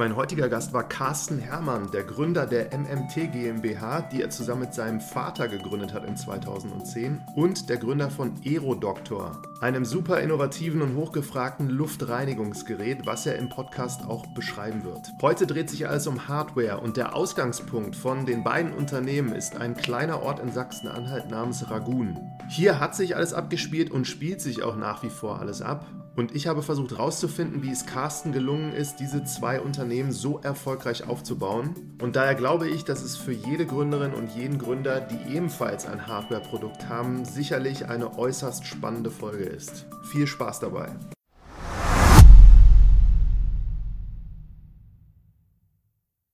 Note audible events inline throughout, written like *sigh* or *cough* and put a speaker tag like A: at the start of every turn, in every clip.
A: Mein heutiger Gast war Carsten Herrmann, der Gründer der MMT GmbH, die er zusammen mit seinem Vater gegründet hat in 2010 und der Gründer von Aerodoktor, einem super innovativen und hochgefragten Luftreinigungsgerät, was er im Podcast auch beschreiben wird. Heute dreht sich alles um Hardware und der Ausgangspunkt von den beiden Unternehmen ist ein kleiner Ort in Sachsen-Anhalt namens Ragun. Hier hat sich alles abgespielt und spielt sich auch nach wie vor alles ab. Und ich habe versucht herauszufinden, wie es Carsten gelungen ist, diese zwei Unternehmen so erfolgreich aufzubauen. Und daher glaube ich, dass es für jede Gründerin und jeden Gründer, die ebenfalls ein Hardware-Produkt haben, sicherlich eine äußerst spannende Folge ist. Viel Spaß dabei!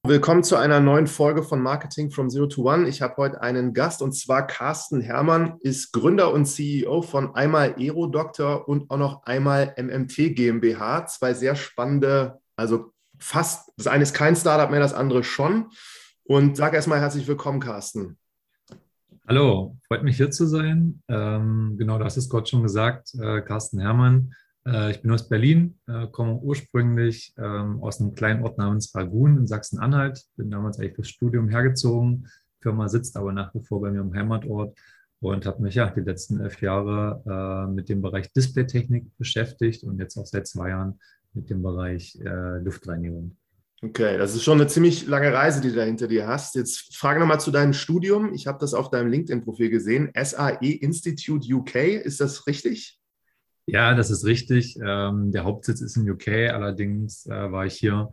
A: Willkommen zu einer neuen Folge von Marketing from Zero to One. Ich habe heute einen Gast und zwar Carsten Herrmann, ist Gründer und CEO von einmal Aerodoktor und auch noch einmal MMT GmbH. Zwei sehr spannende, also fast, das eine ist kein Startup mehr, das andere schon. Und sag erstmal herzlich willkommen, Carsten.
B: Hallo, freut mich hier zu sein. Ähm, genau, das ist Gott schon gesagt, äh, Carsten Herrmann. Äh, ich bin aus Berlin, äh, komme ursprünglich ähm, aus einem kleinen Ort namens Ragun in Sachsen-Anhalt. Bin damals eigentlich fürs Studium hergezogen. Die Firma sitzt aber nach wie vor bei mir im Heimatort und habe mich ja die letzten elf Jahre äh, mit dem Bereich Displaytechnik beschäftigt und jetzt auch seit zwei Jahren mit dem Bereich Luftreinigung.
A: Okay, das ist schon eine ziemlich lange Reise, die du da hinter dir hast. Jetzt frage nochmal zu deinem Studium. Ich habe das auf deinem LinkedIn-Profil gesehen. SAE Institute UK, ist das richtig?
B: Ja, das ist richtig. Ähm, der Hauptsitz ist in UK. Allerdings äh, war ich hier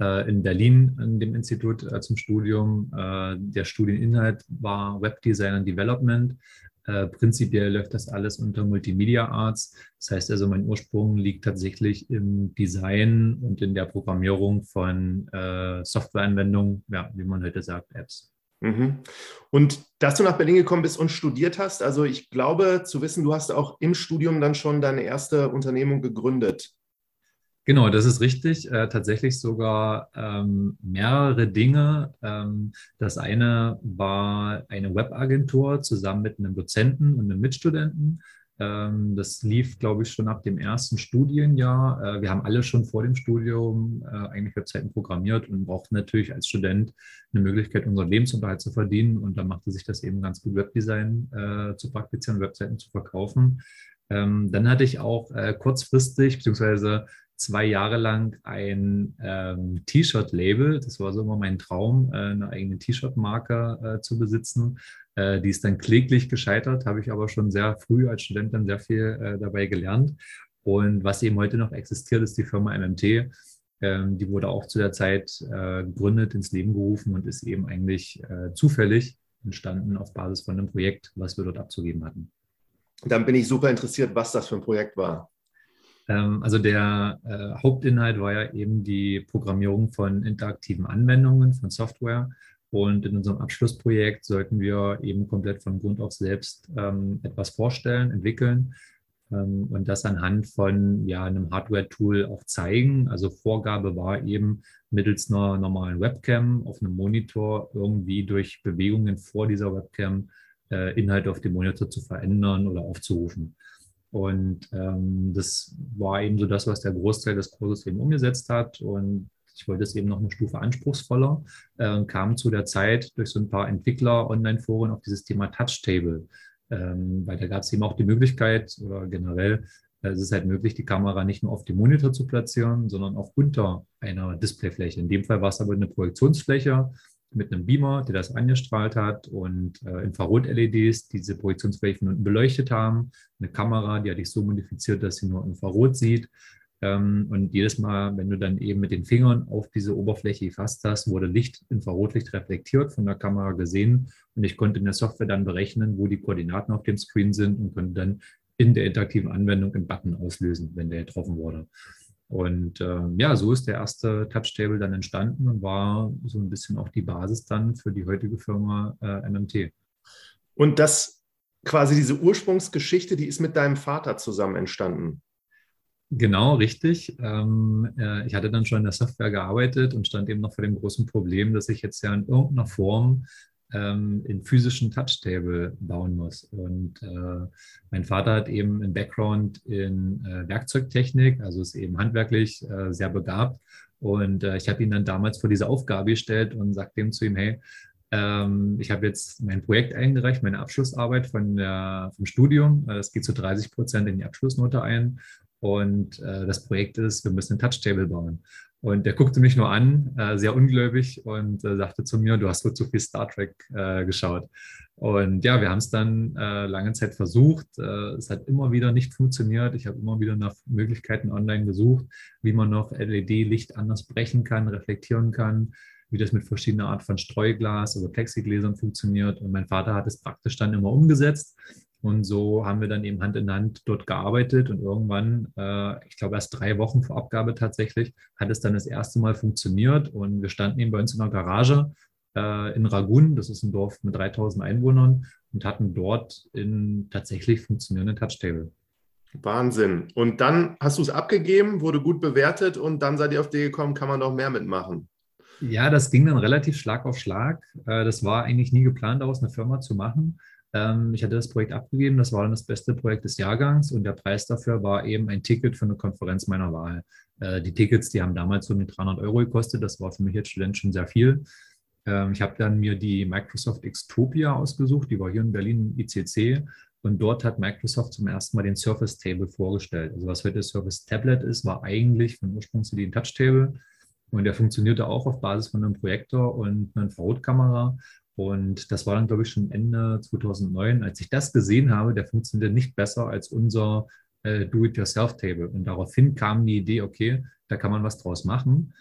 B: äh, in Berlin an dem Institut äh, zum Studium. Äh, der Studieninhalt war Webdesign und Development. Äh, prinzipiell läuft das alles unter Multimedia Arts. Das heißt also, mein Ursprung liegt tatsächlich im Design und in der Programmierung von äh, Softwareanwendungen, ja, wie man heute sagt, Apps.
A: Mhm. Und dass du nach Berlin gekommen bist und studiert hast, also ich glaube zu wissen, du hast auch im Studium dann schon deine erste Unternehmung gegründet.
B: Genau, das ist richtig. Äh, tatsächlich sogar ähm, mehrere Dinge. Ähm, das eine war eine Webagentur zusammen mit einem Dozenten und einem Mitstudenten. Ähm, das lief, glaube ich, schon ab dem ersten Studienjahr. Äh, wir haben alle schon vor dem Studium äh, eigentlich Webseiten programmiert und brauchten natürlich als Student eine Möglichkeit, unseren Lebensunterhalt zu verdienen. Und da machte sich das eben ganz gut, Webdesign äh, zu praktizieren, Webseiten zu verkaufen. Ähm, dann hatte ich auch kurzfristig, beziehungsweise zwei Jahre lang ein ähm, T-Shirt-Label. Das war so immer mein Traum, äh, eine eigene T-Shirt-Marke äh, zu besitzen. Äh, die ist dann kläglich gescheitert, habe ich aber schon sehr früh als Student dann sehr viel äh, dabei gelernt. Und was eben heute noch existiert, ist die Firma MMT. Ähm, die wurde auch zu der Zeit äh, gegründet, ins Leben gerufen und ist eben eigentlich äh, zufällig entstanden auf Basis von einem Projekt, was wir dort abzugeben hatten.
A: Dann bin ich super interessiert, was das für ein Projekt war.
B: Ähm, also der äh, Hauptinhalt war ja eben die Programmierung von interaktiven Anwendungen, von Software. Und in unserem Abschlussprojekt sollten wir eben komplett von Grund auf selbst ähm, etwas vorstellen, entwickeln ähm, und das anhand von ja, einem Hardware-Tool auch zeigen. Also Vorgabe war eben mittels einer normalen Webcam auf einem Monitor irgendwie durch Bewegungen vor dieser Webcam äh, Inhalte auf dem Monitor zu verändern oder aufzurufen. Und ähm, das war eben so das, was der Großteil des Kurses eben umgesetzt hat. Und ich wollte es eben noch eine Stufe anspruchsvoller äh, kam zu der Zeit durch so ein paar Entwickler-Online-Foren auf dieses Thema Touchtable. Ähm, weil da gab es eben auch die Möglichkeit oder generell äh, es ist halt möglich, die Kamera nicht nur auf dem Monitor zu platzieren, sondern auch unter einer Displayfläche. In dem Fall war es aber eine Projektionsfläche mit einem Beamer, der das angestrahlt hat und äh, Infrarot-LEDs, die diese Projektionsfläche von unten beleuchtet haben, eine Kamera, die hatte ich so modifiziert, dass sie nur Infrarot sieht. Ähm, und jedes Mal, wenn du dann eben mit den Fingern auf diese Oberfläche gefasst hast, wurde Licht, Infrarotlicht reflektiert von der Kamera gesehen und ich konnte in der Software dann berechnen, wo die Koordinaten auf dem Screen sind und konnte dann in der interaktiven Anwendung einen Button auslösen, wenn der getroffen wurde. Und äh, ja, so ist der erste Touchtable dann entstanden und war so ein bisschen auch die Basis dann für die heutige Firma äh, MMT.
A: Und das quasi diese Ursprungsgeschichte, die ist mit deinem Vater zusammen entstanden.
B: Genau, richtig. Ähm, äh, ich hatte dann schon in der Software gearbeitet und stand eben noch vor dem großen Problem, dass ich jetzt ja in irgendeiner Form ähm, in physischen Touchtable bauen muss. Und äh, mein Vater hat eben einen Background in äh, Werkzeugtechnik, also ist eben handwerklich äh, sehr begabt Und äh, ich habe ihn dann damals vor diese Aufgabe gestellt und sagte ihm zu ihm, hey, ähm, ich habe jetzt mein Projekt eingereicht, meine Abschlussarbeit von der, vom Studium. Es geht zu 30 Prozent in die Abschlussnote ein. Und äh, das Projekt ist, wir müssen ein Touchtable bauen. Und er guckte mich nur an, äh, sehr ungläubig und äh, sagte zu mir, du hast wohl zu viel Star Trek äh, geschaut. Und ja, wir haben es dann äh, lange Zeit versucht. Äh, es hat immer wieder nicht funktioniert. Ich habe immer wieder nach Möglichkeiten online gesucht, wie man noch LED-Licht anders brechen kann, reflektieren kann, wie das mit verschiedener Art von Streuglas oder Plexigläsern funktioniert. Und mein Vater hat es praktisch dann immer umgesetzt. Und so haben wir dann eben Hand in Hand dort gearbeitet und irgendwann, äh, ich glaube erst drei Wochen vor Abgabe tatsächlich, hat es dann das erste Mal funktioniert und wir standen eben bei uns in der Garage äh, in Ragun, das ist ein Dorf mit 3000 Einwohnern und hatten dort in tatsächlich funktionierenden Touchtable.
A: Wahnsinn. Und dann hast du es abgegeben, wurde gut bewertet und dann seid ihr auf die gekommen, kann man doch mehr mitmachen.
B: Ja, das ging dann relativ Schlag auf Schlag. Äh, das war eigentlich nie geplant, daraus eine Firma zu machen. Ähm, ich hatte das Projekt abgegeben, das war dann das beste Projekt des Jahrgangs und der Preis dafür war eben ein Ticket für eine Konferenz meiner Wahl. Äh, die Tickets, die haben damals so mit 300 Euro gekostet, das war für mich als Student schon sehr viel. Ähm, ich habe dann mir die Microsoft Xtopia ausgesucht, die war hier in Berlin im ICC und dort hat Microsoft zum ersten Mal den Surface Table vorgestellt. Also was heute Surface Tablet ist, war eigentlich von Ursprung zu ein Touch Table und der funktionierte auch auf Basis von einem Projektor und einer Infrarotkamera und das war dann, glaube ich, schon Ende 2009, als ich das gesehen habe, der funktionierte nicht besser als unser äh, Do-it-yourself-Table. Und daraufhin kam die Idee, okay, da kann man was draus machen.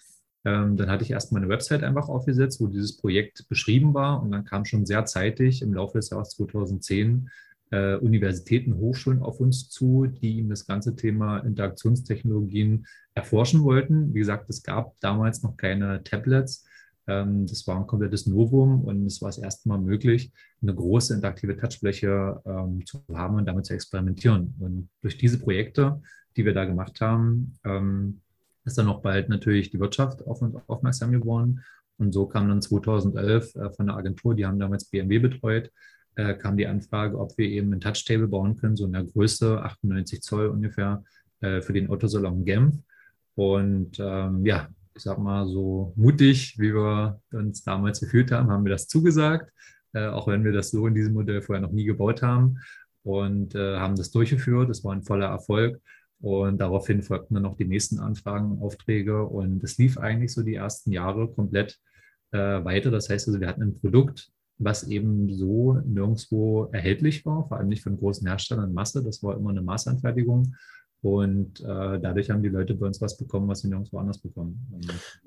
B: Ähm, dann hatte ich erstmal eine Website einfach aufgesetzt, wo dieses Projekt beschrieben war. Und dann kam schon sehr zeitig im Laufe des Jahres 2010 äh, Universitäten, Hochschulen auf uns zu, die ihm das ganze Thema Interaktionstechnologien erforschen wollten. Wie gesagt, es gab damals noch keine Tablets. Ähm, das war ein komplettes Novum und es war das erste Mal möglich, eine große interaktive Touchfläche ähm, zu haben und damit zu experimentieren. Und durch diese Projekte, die wir da gemacht haben, ähm, ist dann auch bald natürlich die Wirtschaft auf uns aufmerksam geworden. Und so kam dann 2011 äh, von der Agentur, die haben damals BMW betreut, äh, kam die Anfrage, ob wir eben ein Touchtable bauen können, so in der Größe 98 Zoll ungefähr äh, für den Autosalon Genf. Und ähm, ja, ich sag mal, so mutig, wie wir uns damals gefühlt haben, haben wir das zugesagt, äh, auch wenn wir das so in diesem Modell vorher noch nie gebaut haben und äh, haben das durchgeführt. Das war ein voller Erfolg. Und daraufhin folgten dann noch die nächsten Anfragen Aufträge. Und es lief eigentlich so die ersten Jahre komplett äh, weiter. Das heißt also, wir hatten ein Produkt, was eben so nirgendwo erhältlich war, vor allem nicht von großen Herstellern in Masse. Das war immer eine Massanfertigung. Und äh, dadurch haben die Leute bei uns was bekommen, was sie nirgendwo anders bekommen.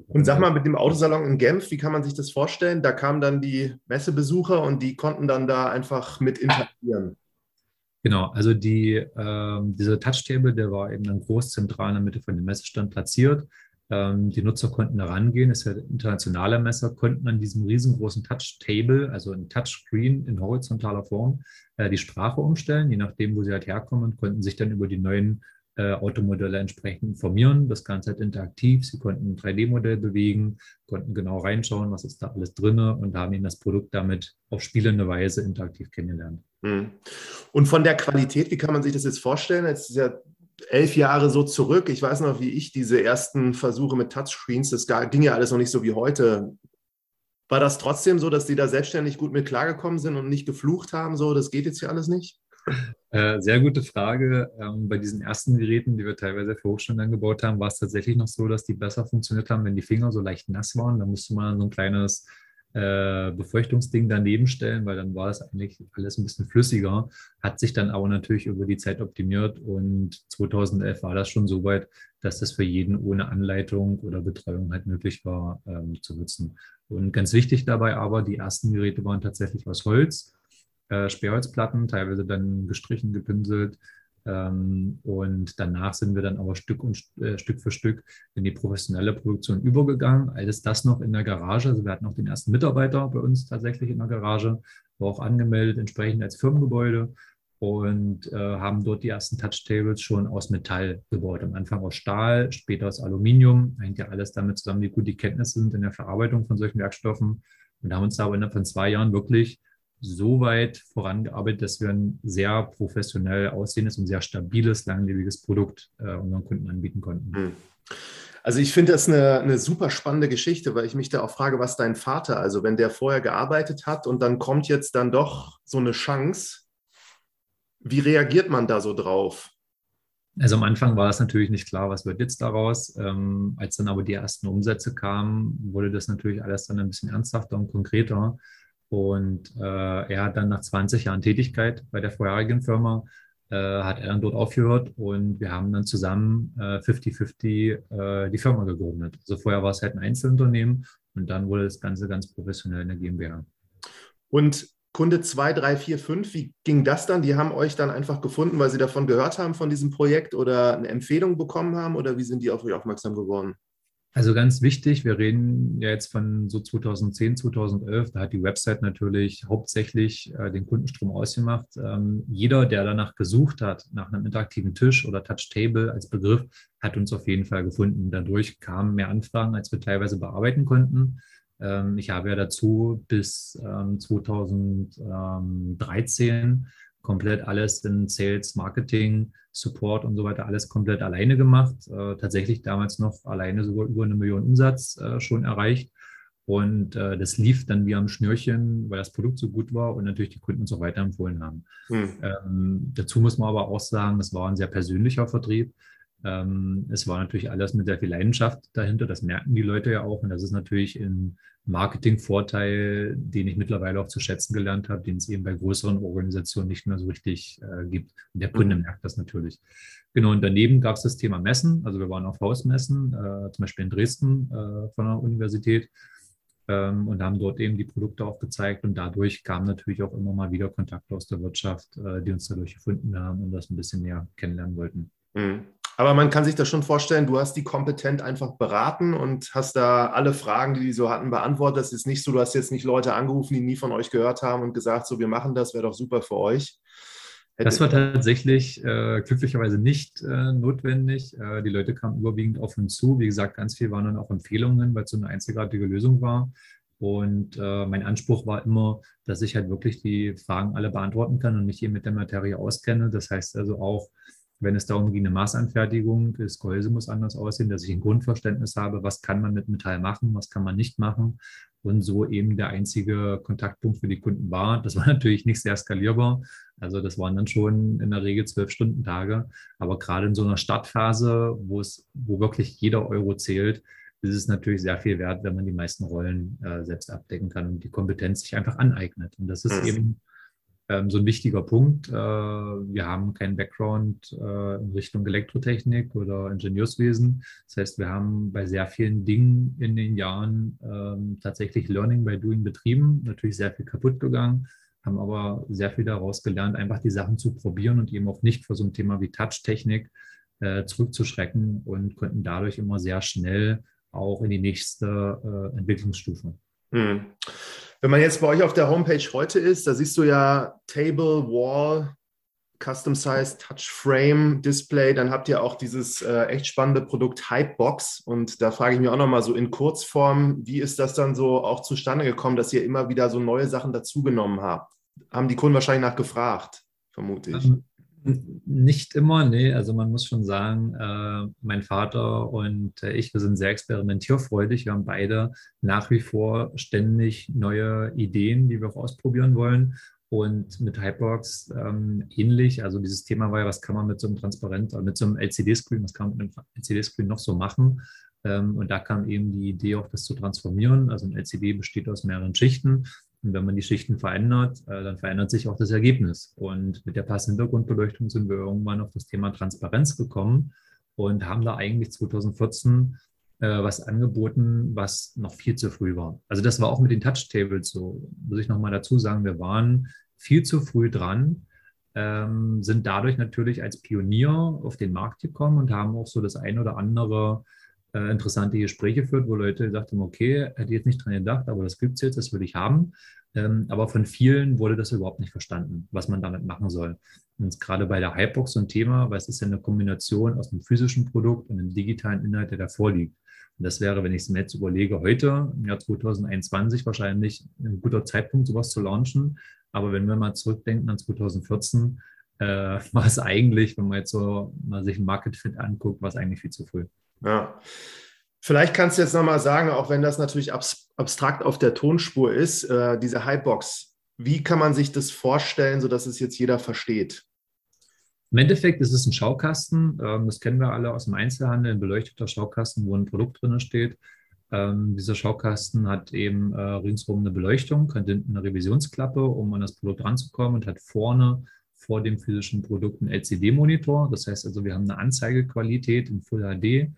A: Und sag mal, mit dem Autosalon in Genf, wie kann man sich das vorstellen? Da kamen dann die Messebesucher und die konnten dann da einfach mit interagieren.
B: Genau, also die, äh, dieser Touchtable, der war eben dann groß zentral in der Mitte von dem Messestand platziert. Ähm, die Nutzer konnten da rangehen, es ist ja internationale Messer, konnten an diesem riesengroßen Touchtable, also ein Touchscreen in horizontaler Form, äh, die Sprache umstellen, je nachdem, wo sie halt herkommen, konnten sich dann über die neuen äh, Automodelle entsprechend informieren. Das Ganze halt interaktiv. Sie konnten ein 3D-Modell bewegen, konnten genau reinschauen, was ist da alles drin und haben ihnen das Produkt damit auf spielende Weise interaktiv kennengelernt. Hm.
A: Und von der Qualität, wie kann man sich das jetzt vorstellen? Jetzt ist ja elf Jahre so zurück. Ich weiß noch, wie ich diese ersten Versuche mit Touchscreens, das ging ja alles noch nicht so wie heute. War das trotzdem so, dass die da selbstständig gut mit klargekommen sind und nicht geflucht haben, so, das geht jetzt hier alles nicht?
B: Äh, sehr gute Frage. Ähm, bei diesen ersten Geräten, die wir teilweise für Hochschulen angebaut haben, war es tatsächlich noch so, dass die besser funktioniert haben, wenn die Finger so leicht nass waren. Da musste man so ein kleines äh, Befeuchtungsding daneben stellen, weil dann war es eigentlich alles ein bisschen flüssiger. Hat sich dann aber natürlich über die Zeit optimiert und 2011 war das schon so weit, dass das für jeden ohne Anleitung oder Betreuung halt möglich war ähm, zu nutzen. Und ganz wichtig dabei aber, die ersten Geräte waren tatsächlich aus Holz äh, Sperrholzplatten, teilweise dann gestrichen, gepinselt. Ähm, und danach sind wir dann aber Stück, und, äh, Stück für Stück in die professionelle Produktion übergegangen. Alles das noch in der Garage. Also wir hatten noch den ersten Mitarbeiter bei uns tatsächlich in der Garage, war auch angemeldet entsprechend als Firmengebäude und äh, haben dort die ersten Touchtables schon aus Metall gebaut. Am Anfang aus Stahl, später aus Aluminium. Hängt ja alles damit zusammen, wie gut die Kenntnisse sind in der Verarbeitung von solchen Werkstoffen. Und haben uns da aber innerhalb von zwei Jahren wirklich so weit vorangearbeitet, dass wir ein sehr professionell aussehendes und sehr stabiles, langlebiges Produkt äh, unseren Kunden anbieten konnten. Hm.
A: Also ich finde das eine, eine super spannende Geschichte, weil ich mich da auch frage, was dein Vater, also wenn der vorher gearbeitet hat und dann kommt jetzt dann doch so eine Chance, wie reagiert man da so drauf?
B: Also am Anfang war es natürlich nicht klar, was wird jetzt daraus. Ähm, als dann aber die ersten Umsätze kamen, wurde das natürlich alles dann ein bisschen ernsthafter und konkreter. Und äh, er hat dann nach 20 Jahren Tätigkeit bei der vorherigen Firma, äh, hat er dann dort aufgehört und wir haben dann zusammen 50-50 äh, äh, die Firma gegründet. Also vorher war es halt ein Einzelunternehmen und dann wurde das Ganze ganz professionell in der GmbH.
A: Und Kunde 2, 3, 4, 5, wie ging das dann? Die haben euch dann einfach gefunden, weil sie davon gehört haben, von diesem Projekt oder eine Empfehlung bekommen haben oder wie sind die auf euch aufmerksam geworden?
B: Also ganz wichtig, wir reden ja jetzt von so 2010, 2011, da hat die Website natürlich hauptsächlich äh, den Kundenstrom ausgemacht. Ähm, jeder, der danach gesucht hat, nach einem interaktiven Tisch oder Touch-Table als Begriff, hat uns auf jeden Fall gefunden. Dadurch kamen mehr Anfragen, als wir teilweise bearbeiten konnten. Ähm, ich habe ja dazu bis ähm, 2013 komplett alles in Sales, Marketing, Support und so weiter, alles komplett alleine gemacht. Äh, tatsächlich damals noch alleine sogar über eine Million Umsatz äh, schon erreicht. Und äh, das lief dann wie am Schnürchen, weil das Produkt so gut war und natürlich die Kunden uns auch weiterempfohlen haben. Hm. Ähm, dazu muss man aber auch sagen, es war ein sehr persönlicher Vertrieb. Ähm, es war natürlich alles mit sehr viel Leidenschaft dahinter. Das merken die Leute ja auch. Und das ist natürlich ein Marketingvorteil, den ich mittlerweile auch zu schätzen gelernt habe, den es eben bei größeren Organisationen nicht mehr so richtig äh, gibt. Und der Kunde mhm. merkt das natürlich. Genau, und daneben gab es das Thema Messen. Also wir waren auf Hausmessen, äh, zum Beispiel in Dresden äh, von der Universität ähm, und haben dort eben die Produkte auch gezeigt. Und dadurch kamen natürlich auch immer mal wieder Kontakte aus der Wirtschaft, äh, die uns dadurch gefunden haben und das ein bisschen näher kennenlernen wollten.
A: Mhm. Aber man kann sich das schon vorstellen, du hast die kompetent einfach beraten und hast da alle Fragen, die die so hatten, beantwortet. Das ist nicht so, du hast jetzt nicht Leute angerufen, die nie von euch gehört haben und gesagt, so, wir machen das, wäre doch super für euch.
B: Das war tatsächlich äh, glücklicherweise nicht äh, notwendig. Äh, die Leute kamen überwiegend auf uns zu. Wie gesagt, ganz viel waren dann auch Empfehlungen, weil es so eine einzigartige Lösung war. Und äh, mein Anspruch war immer, dass ich halt wirklich die Fragen alle beantworten kann und mich hier mit der Materie auskenne. Das heißt also auch, wenn es darum ging, eine Maßanfertigung, das Gehäuse muss anders aussehen, dass ich ein Grundverständnis habe, was kann man mit Metall machen, was kann man nicht machen. Und so eben der einzige Kontaktpunkt für die Kunden war. Das war *laughs* natürlich nicht sehr skalierbar. Also das waren dann schon in der Regel zwölf Stunden Tage. Aber gerade in so einer Startphase, wo es, wo wirklich jeder Euro zählt, ist es natürlich sehr viel wert, wenn man die meisten Rollen äh, selbst abdecken kann und die Kompetenz sich einfach aneignet. Und das ist mhm. eben ähm, so ein wichtiger Punkt. Äh, wir haben keinen Background äh, in Richtung Elektrotechnik oder Ingenieurswesen. Das heißt, wir haben bei sehr vielen Dingen in den Jahren ähm, tatsächlich Learning by Doing betrieben, natürlich sehr viel kaputt gegangen, haben aber sehr viel daraus gelernt, einfach die Sachen zu probieren und eben auch nicht vor so einem Thema wie Touch-Technik äh, zurückzuschrecken und konnten dadurch immer sehr schnell auch in die nächste Entwicklungsstufe. Hm.
A: Wenn man jetzt bei euch auf der Homepage heute ist, da siehst du ja Table, Wall, Custom Size, Touch Frame, Display. Dann habt ihr auch dieses äh, echt spannende Produkt Hypebox. Und da frage ich mich auch nochmal so in Kurzform, wie ist das dann so auch zustande gekommen, dass ihr immer wieder so neue Sachen dazugenommen habt? Haben die Kunden wahrscheinlich nachgefragt, vermute ich.
B: Ähm, nicht immer, nee. Also man muss schon sagen, äh, mein Vater und äh, ich, wir sind sehr experimentierfreudig. Wir haben beide nach wie vor ständig neue Ideen, die wir auch ausprobieren wollen. Und mit Hyperbox ähm, ähnlich. Also dieses Thema war ja, was kann man mit so einem Transparent, mit so einem LCD-Screen, was kann man mit einem LCD-Screen noch so machen? Ähm, und da kam eben die Idee, auch das zu transformieren. Also ein LCD besteht aus mehreren Schichten. Und wenn man die Schichten verändert, äh, dann verändert sich auch das Ergebnis. Und mit der passenden Hintergrundbeleuchtung sind wir irgendwann auf das Thema Transparenz gekommen und haben da eigentlich 2014 äh, was angeboten, was noch viel zu früh war. Also das war auch mit den Touch-Tables so, muss ich nochmal dazu sagen, wir waren viel zu früh dran, ähm, sind dadurch natürlich als Pionier auf den Markt gekommen und haben auch so das ein oder andere äh, interessante Gespräche führt, wo Leute gesagt haben, okay, hätte jetzt nicht dran gedacht, aber das gibt es jetzt, das will ich haben. Ähm, aber von vielen wurde das überhaupt nicht verstanden, was man damit machen soll. Und gerade bei der Hypebox so ein Thema, weil es ist ja eine Kombination aus einem physischen Produkt und einem digitalen Inhalt, der da vorliegt. Und das wäre, wenn ich es mir jetzt überlege, heute, im Jahr 2021, wahrscheinlich ein guter Zeitpunkt, sowas zu launchen. Aber wenn wir mal zurückdenken an 2014, äh, *laughs* war es eigentlich, wenn man jetzt so mal sich ein Market Fit anguckt, war es eigentlich viel zu früh.
A: Ja. Vielleicht kannst du jetzt nochmal sagen, auch wenn das natürlich abstrakt auf der Tonspur ist, äh, diese Hypebox, wie kann man sich das vorstellen, sodass es jetzt jeder versteht?
B: Im Endeffekt ist es ein Schaukasten, ähm, das kennen wir alle aus dem Einzelhandel, ein beleuchteter Schaukasten, wo ein Produkt drin steht. Ähm, dieser Schaukasten hat eben äh, ringsherum eine Beleuchtung, hat hinten eine Revisionsklappe, um an das Produkt ranzukommen und hat vorne vor dem physischen Produkt einen LCD-Monitor. Das heißt also, wir haben eine Anzeigequalität in Full HD,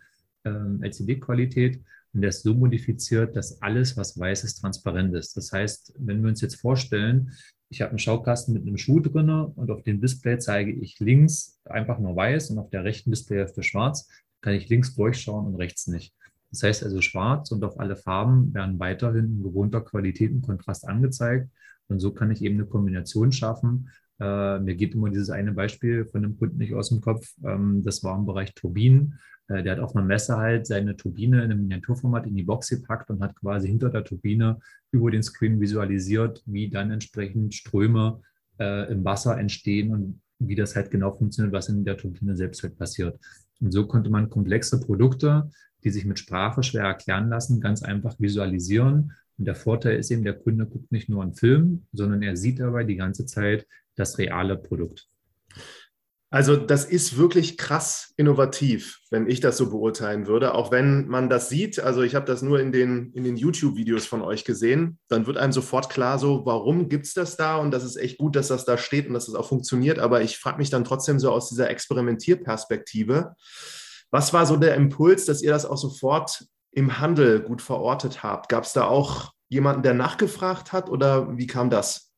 B: ähm, LCD-Qualität und der ist so modifiziert, dass alles, was weiß ist, transparent ist. Das heißt, wenn wir uns jetzt vorstellen, ich habe einen Schaukasten mit einem Schuh drin und auf dem Display zeige ich links einfach nur weiß und auf der rechten Displayhälfte schwarz, kann ich links durchschauen und rechts nicht. Das heißt also schwarz und auf alle Farben werden weiterhin in gewohnter Qualität und Kontrast angezeigt. Und so kann ich eben eine Kombination schaffen. Äh, mir geht immer dieses eine Beispiel von dem Kunden nicht aus dem Kopf. Ähm, das war im Bereich Turbinen. Äh, der hat auf einer Messe halt seine Turbine in einem Miniaturformat in die Box gepackt und hat quasi hinter der Turbine über den Screen visualisiert, wie dann entsprechend Ströme äh, im Wasser entstehen und wie das halt genau funktioniert, was in der Turbine selbst halt passiert. Und so konnte man komplexe Produkte, die sich mit Sprache schwer erklären lassen, ganz einfach visualisieren. Und der Vorteil ist eben, der Kunde guckt nicht nur einen Film, sondern er sieht dabei die ganze Zeit das reale Produkt.
A: Also das ist wirklich krass innovativ, wenn ich das so beurteilen würde. Auch wenn man das sieht, also ich habe das nur in den, in den YouTube-Videos von euch gesehen, dann wird einem sofort klar, so warum gibt es das da und das ist echt gut, dass das da steht und dass das auch funktioniert. Aber ich frage mich dann trotzdem so aus dieser Experimentierperspektive, was war so der Impuls, dass ihr das auch sofort im Handel gut verortet habt? Gab es da auch jemanden, der nachgefragt hat oder wie kam das?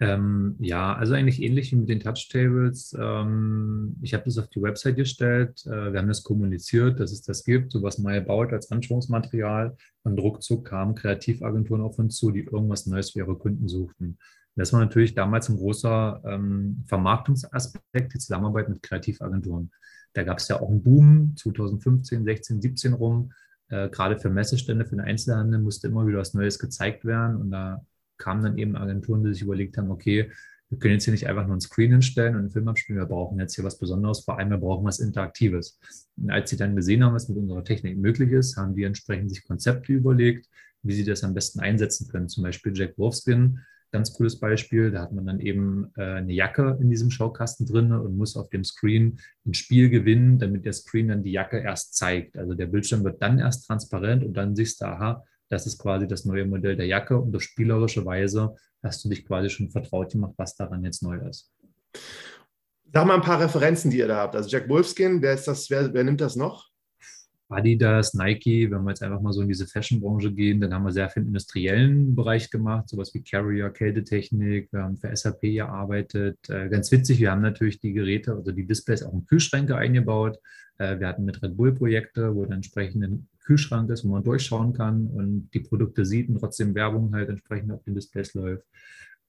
B: Ähm, ja, also eigentlich ähnlich wie mit den Touchtables. Ähm, ich habe das auf die Website gestellt. Äh, wir haben das kommuniziert, dass es das gibt, sowas neu baut als Anschauungsmaterial. Und ruckzuck kamen Kreativagenturen auf uns zu, die irgendwas Neues für ihre Kunden suchten. Das war natürlich damals ein großer ähm, Vermarktungsaspekt, die Zusammenarbeit mit Kreativagenturen. Da gab es ja auch einen Boom 2015, 16, 17 rum. Äh, gerade für Messestände, für den Einzelhandel musste immer wieder was Neues gezeigt werden. Und da kamen dann eben Agenturen, die sich überlegt haben, okay, wir können jetzt hier nicht einfach nur einen Screen hinstellen und einen Film abspielen, wir brauchen jetzt hier was Besonderes, vor allem wir brauchen was Interaktives. Und als sie dann gesehen haben, was mit unserer Technik möglich ist, haben die entsprechend sich Konzepte überlegt, wie sie das am besten einsetzen können. Zum Beispiel Jack Wolfskin, ganz cooles Beispiel. Da hat man dann eben äh, eine Jacke in diesem Schaukasten drin und muss auf dem Screen ein Spiel gewinnen, damit der Screen dann die Jacke erst zeigt. Also der Bildschirm wird dann erst transparent und dann siehst du, aha, das ist quasi das neue Modell der Jacke und auf spielerische Weise hast du dich quasi schon vertraut gemacht, was daran jetzt neu ist.
A: Sag mal ein paar Referenzen, die ihr da habt. Also Jack Wolfskin, wer ist das, wer, wer nimmt das noch?
B: Adidas, Nike, wenn wir jetzt einfach mal so in diese Fashion-Branche gehen, dann haben wir sehr viel im industriellen Bereich gemacht, sowas wie Carrier, Kältetechnik, wir haben für SAP gearbeitet. Äh, ganz witzig, wir haben natürlich die Geräte, also die Displays auch in Kühlschränke eingebaut. Äh, wir hatten mit Red Bull Projekte, wo dann entsprechend ein Kühlschrank ist, wo man durchschauen kann und die Produkte sieht und trotzdem Werbung halt entsprechend auf den Displays läuft.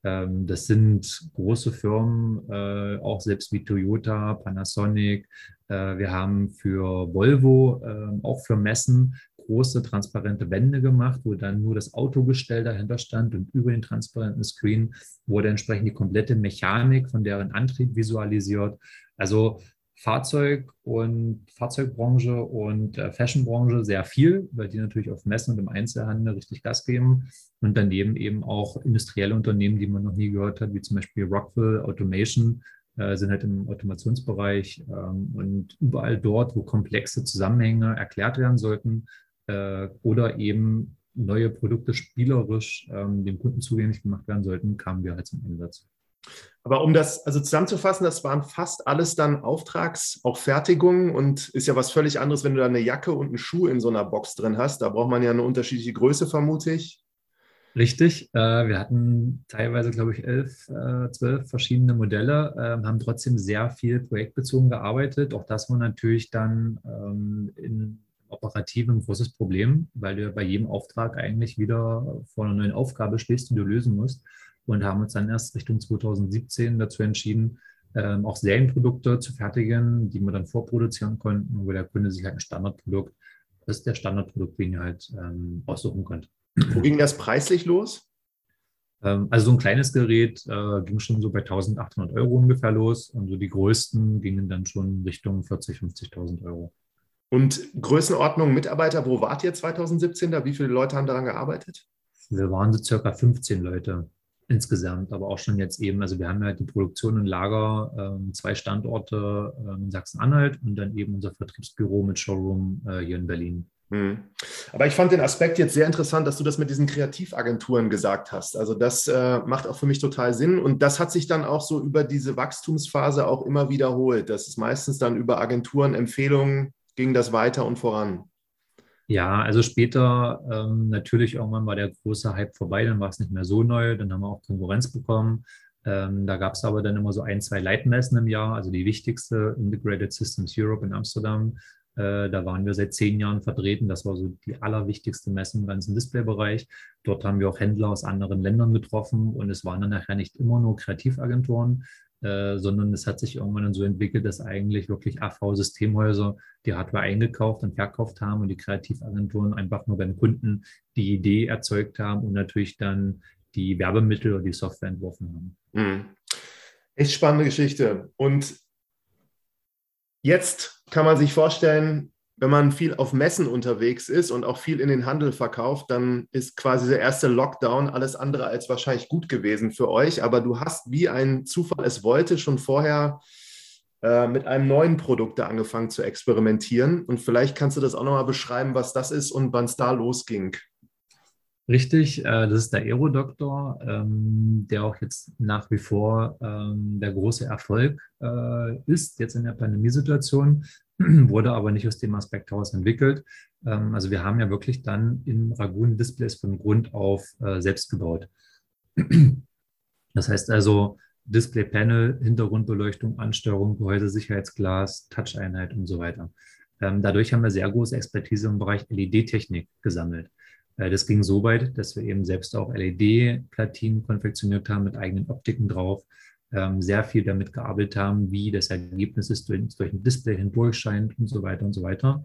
B: Ähm, das sind große Firmen, äh, auch selbst wie Toyota, Panasonic. Äh, wir haben für Volvo, ähm, auch für Messen, große transparente Wände gemacht, wo dann nur das Autogestell dahinter stand und über den transparenten Screen wurde entsprechend die komplette Mechanik von deren Antrieb visualisiert. Also Fahrzeug und Fahrzeugbranche und äh, Fashionbranche sehr viel, weil die natürlich auf Messen und im Einzelhandel richtig Gas geben. Und daneben eben auch industrielle Unternehmen, die man noch nie gehört hat, wie zum Beispiel Rockville Automation, äh, sind halt im Automationsbereich ähm, und überall dort, wo komplexe Zusammenhänge erklärt werden sollten äh, oder eben neue Produkte spielerisch ähm, dem Kunden zugänglich gemacht werden sollten, kamen wir halt zum Einsatz.
A: Aber um das also zusammenzufassen, das waren fast alles dann Auftrags, auch Fertigungen und ist ja was völlig anderes, wenn du da eine Jacke und einen Schuh in so einer Box drin hast. Da braucht man ja eine unterschiedliche Größe, vermute ich.
B: Richtig. Äh, wir hatten teilweise, glaube ich, elf, äh, zwölf verschiedene Modelle, äh, haben trotzdem sehr viel projektbezogen gearbeitet. Auch das war natürlich dann ähm, in operativ ein großes Problem, weil du bei jedem Auftrag eigentlich wieder vor einer neuen Aufgabe stehst, die du lösen musst und haben uns dann erst Richtung 2017 dazu entschieden, ähm, auch Serienprodukte zu fertigen, die wir dann vorproduzieren konnten, wo der Kunde sich halt ein Standardprodukt, das ist der Standardprodukt, den er halt ähm, aussuchen konnte.
A: Wo ging das preislich los?
B: Ähm, also so ein kleines Gerät äh, ging schon so bei 1800 Euro ungefähr los und so die größten gingen dann schon Richtung 40.000, 50.000 Euro.
A: Und Größenordnung Mitarbeiter, wo wart ihr 2017 da? Wie viele Leute haben daran gearbeitet?
B: Wir waren so circa 15 Leute insgesamt, aber auch schon jetzt eben, also wir haben ja die Produktion und Lager, ähm, zwei Standorte ähm, in Sachsen-Anhalt und dann eben unser Vertriebsbüro mit Showroom äh, hier in Berlin.
A: Hm. Aber ich fand den Aspekt jetzt sehr interessant, dass du das mit diesen Kreativagenturen gesagt hast. Also das äh, macht auch für mich total Sinn und das hat sich dann auch so über diese Wachstumsphase auch immer wiederholt. Das ist meistens dann über Agenturen, Empfehlungen ging das weiter und voran.
B: Ja, also später ähm, natürlich irgendwann war der große Hype vorbei, dann war es nicht mehr so neu, dann haben wir auch Konkurrenz bekommen. Ähm, da gab es aber dann immer so ein, zwei Leitmessen im Jahr, also die wichtigste Integrated Systems Europe in Amsterdam. Äh, da waren wir seit zehn Jahren vertreten. Das war so die allerwichtigste Messe im ganzen Displaybereich. Dort haben wir auch Händler aus anderen Ländern getroffen und es waren dann nachher nicht immer nur Kreativagenturen, äh, sondern es hat sich irgendwann dann so entwickelt, dass eigentlich wirklich AV-Systemhäuser die Hardware eingekauft und verkauft haben und die Kreativagenturen einfach nur beim Kunden die Idee erzeugt haben und natürlich dann die Werbemittel oder die Software entworfen haben. Mhm.
A: Echt spannende Geschichte. Und jetzt kann man sich vorstellen, wenn man viel auf Messen unterwegs ist und auch viel in den Handel verkauft, dann ist quasi der erste Lockdown alles andere als wahrscheinlich gut gewesen für euch. Aber du hast, wie ein Zufall es wollte, schon vorher äh, mit einem neuen Produkt da angefangen zu experimentieren. Und vielleicht kannst du das auch nochmal beschreiben, was das ist und wann es da losging.
B: Richtig, äh, das ist der Aerodoktor, ähm, der auch jetzt nach wie vor ähm, der große Erfolg äh, ist, jetzt in der Pandemiesituation, *clears throat* wurde aber nicht aus dem Aspekt heraus entwickelt. Ähm, also wir haben ja wirklich dann in Ragun Displays von Grund auf äh, selbst gebaut. *clears throat* Das heißt also Display-Panel, Hintergrundbeleuchtung, Ansteuerung, Gehäusesicherheitsglas, Touch-Einheit und so weiter. Dadurch haben wir sehr große Expertise im Bereich LED-Technik gesammelt. Äh, das ging so weit, dass wir eben selbst auch LED-Platinen konfektioniert haben mit eigenen Optiken drauf, ähm, sehr viel damit gearbeitet haben, wie das Ergebnis ist, durch, durch ein Display hindurch scheint und so weiter und so weiter.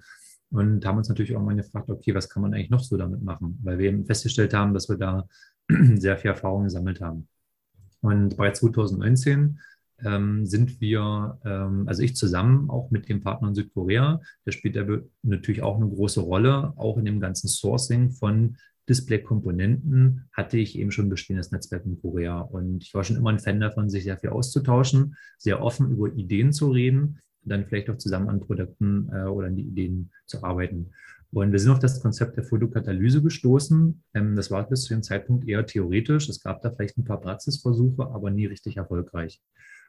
B: Und haben uns natürlich irgendwann gefragt, okay, was kann man eigentlich noch so damit machen? Weil wir eben festgestellt haben, dass wir da *clears throat* sehr viel Erfahrung gesammelt haben. Und bei 2019 ähm, sind wir, ähm, also ich zusammen auch mit dem Partner in Südkorea, der spielt natürlich auch eine große Rolle, auch in dem ganzen Sourcing von Display-Komponenten hatte ich eben schon bestehendes Netzwerk in Korea. Und ich war schon immer ein Fan davon, sich sehr viel auszutauschen, sehr offen über Ideen zu reden dann vielleicht auch zusammen an Produkten äh, oder an die Ideen zu arbeiten. Und wir sind auf das Konzept der Fotokatalyse gestoßen. Ähm, das war bis zu dem Zeitpunkt eher theoretisch. Es gab da vielleicht ein paar Praxisversuche, aber nie richtig erfolgreich.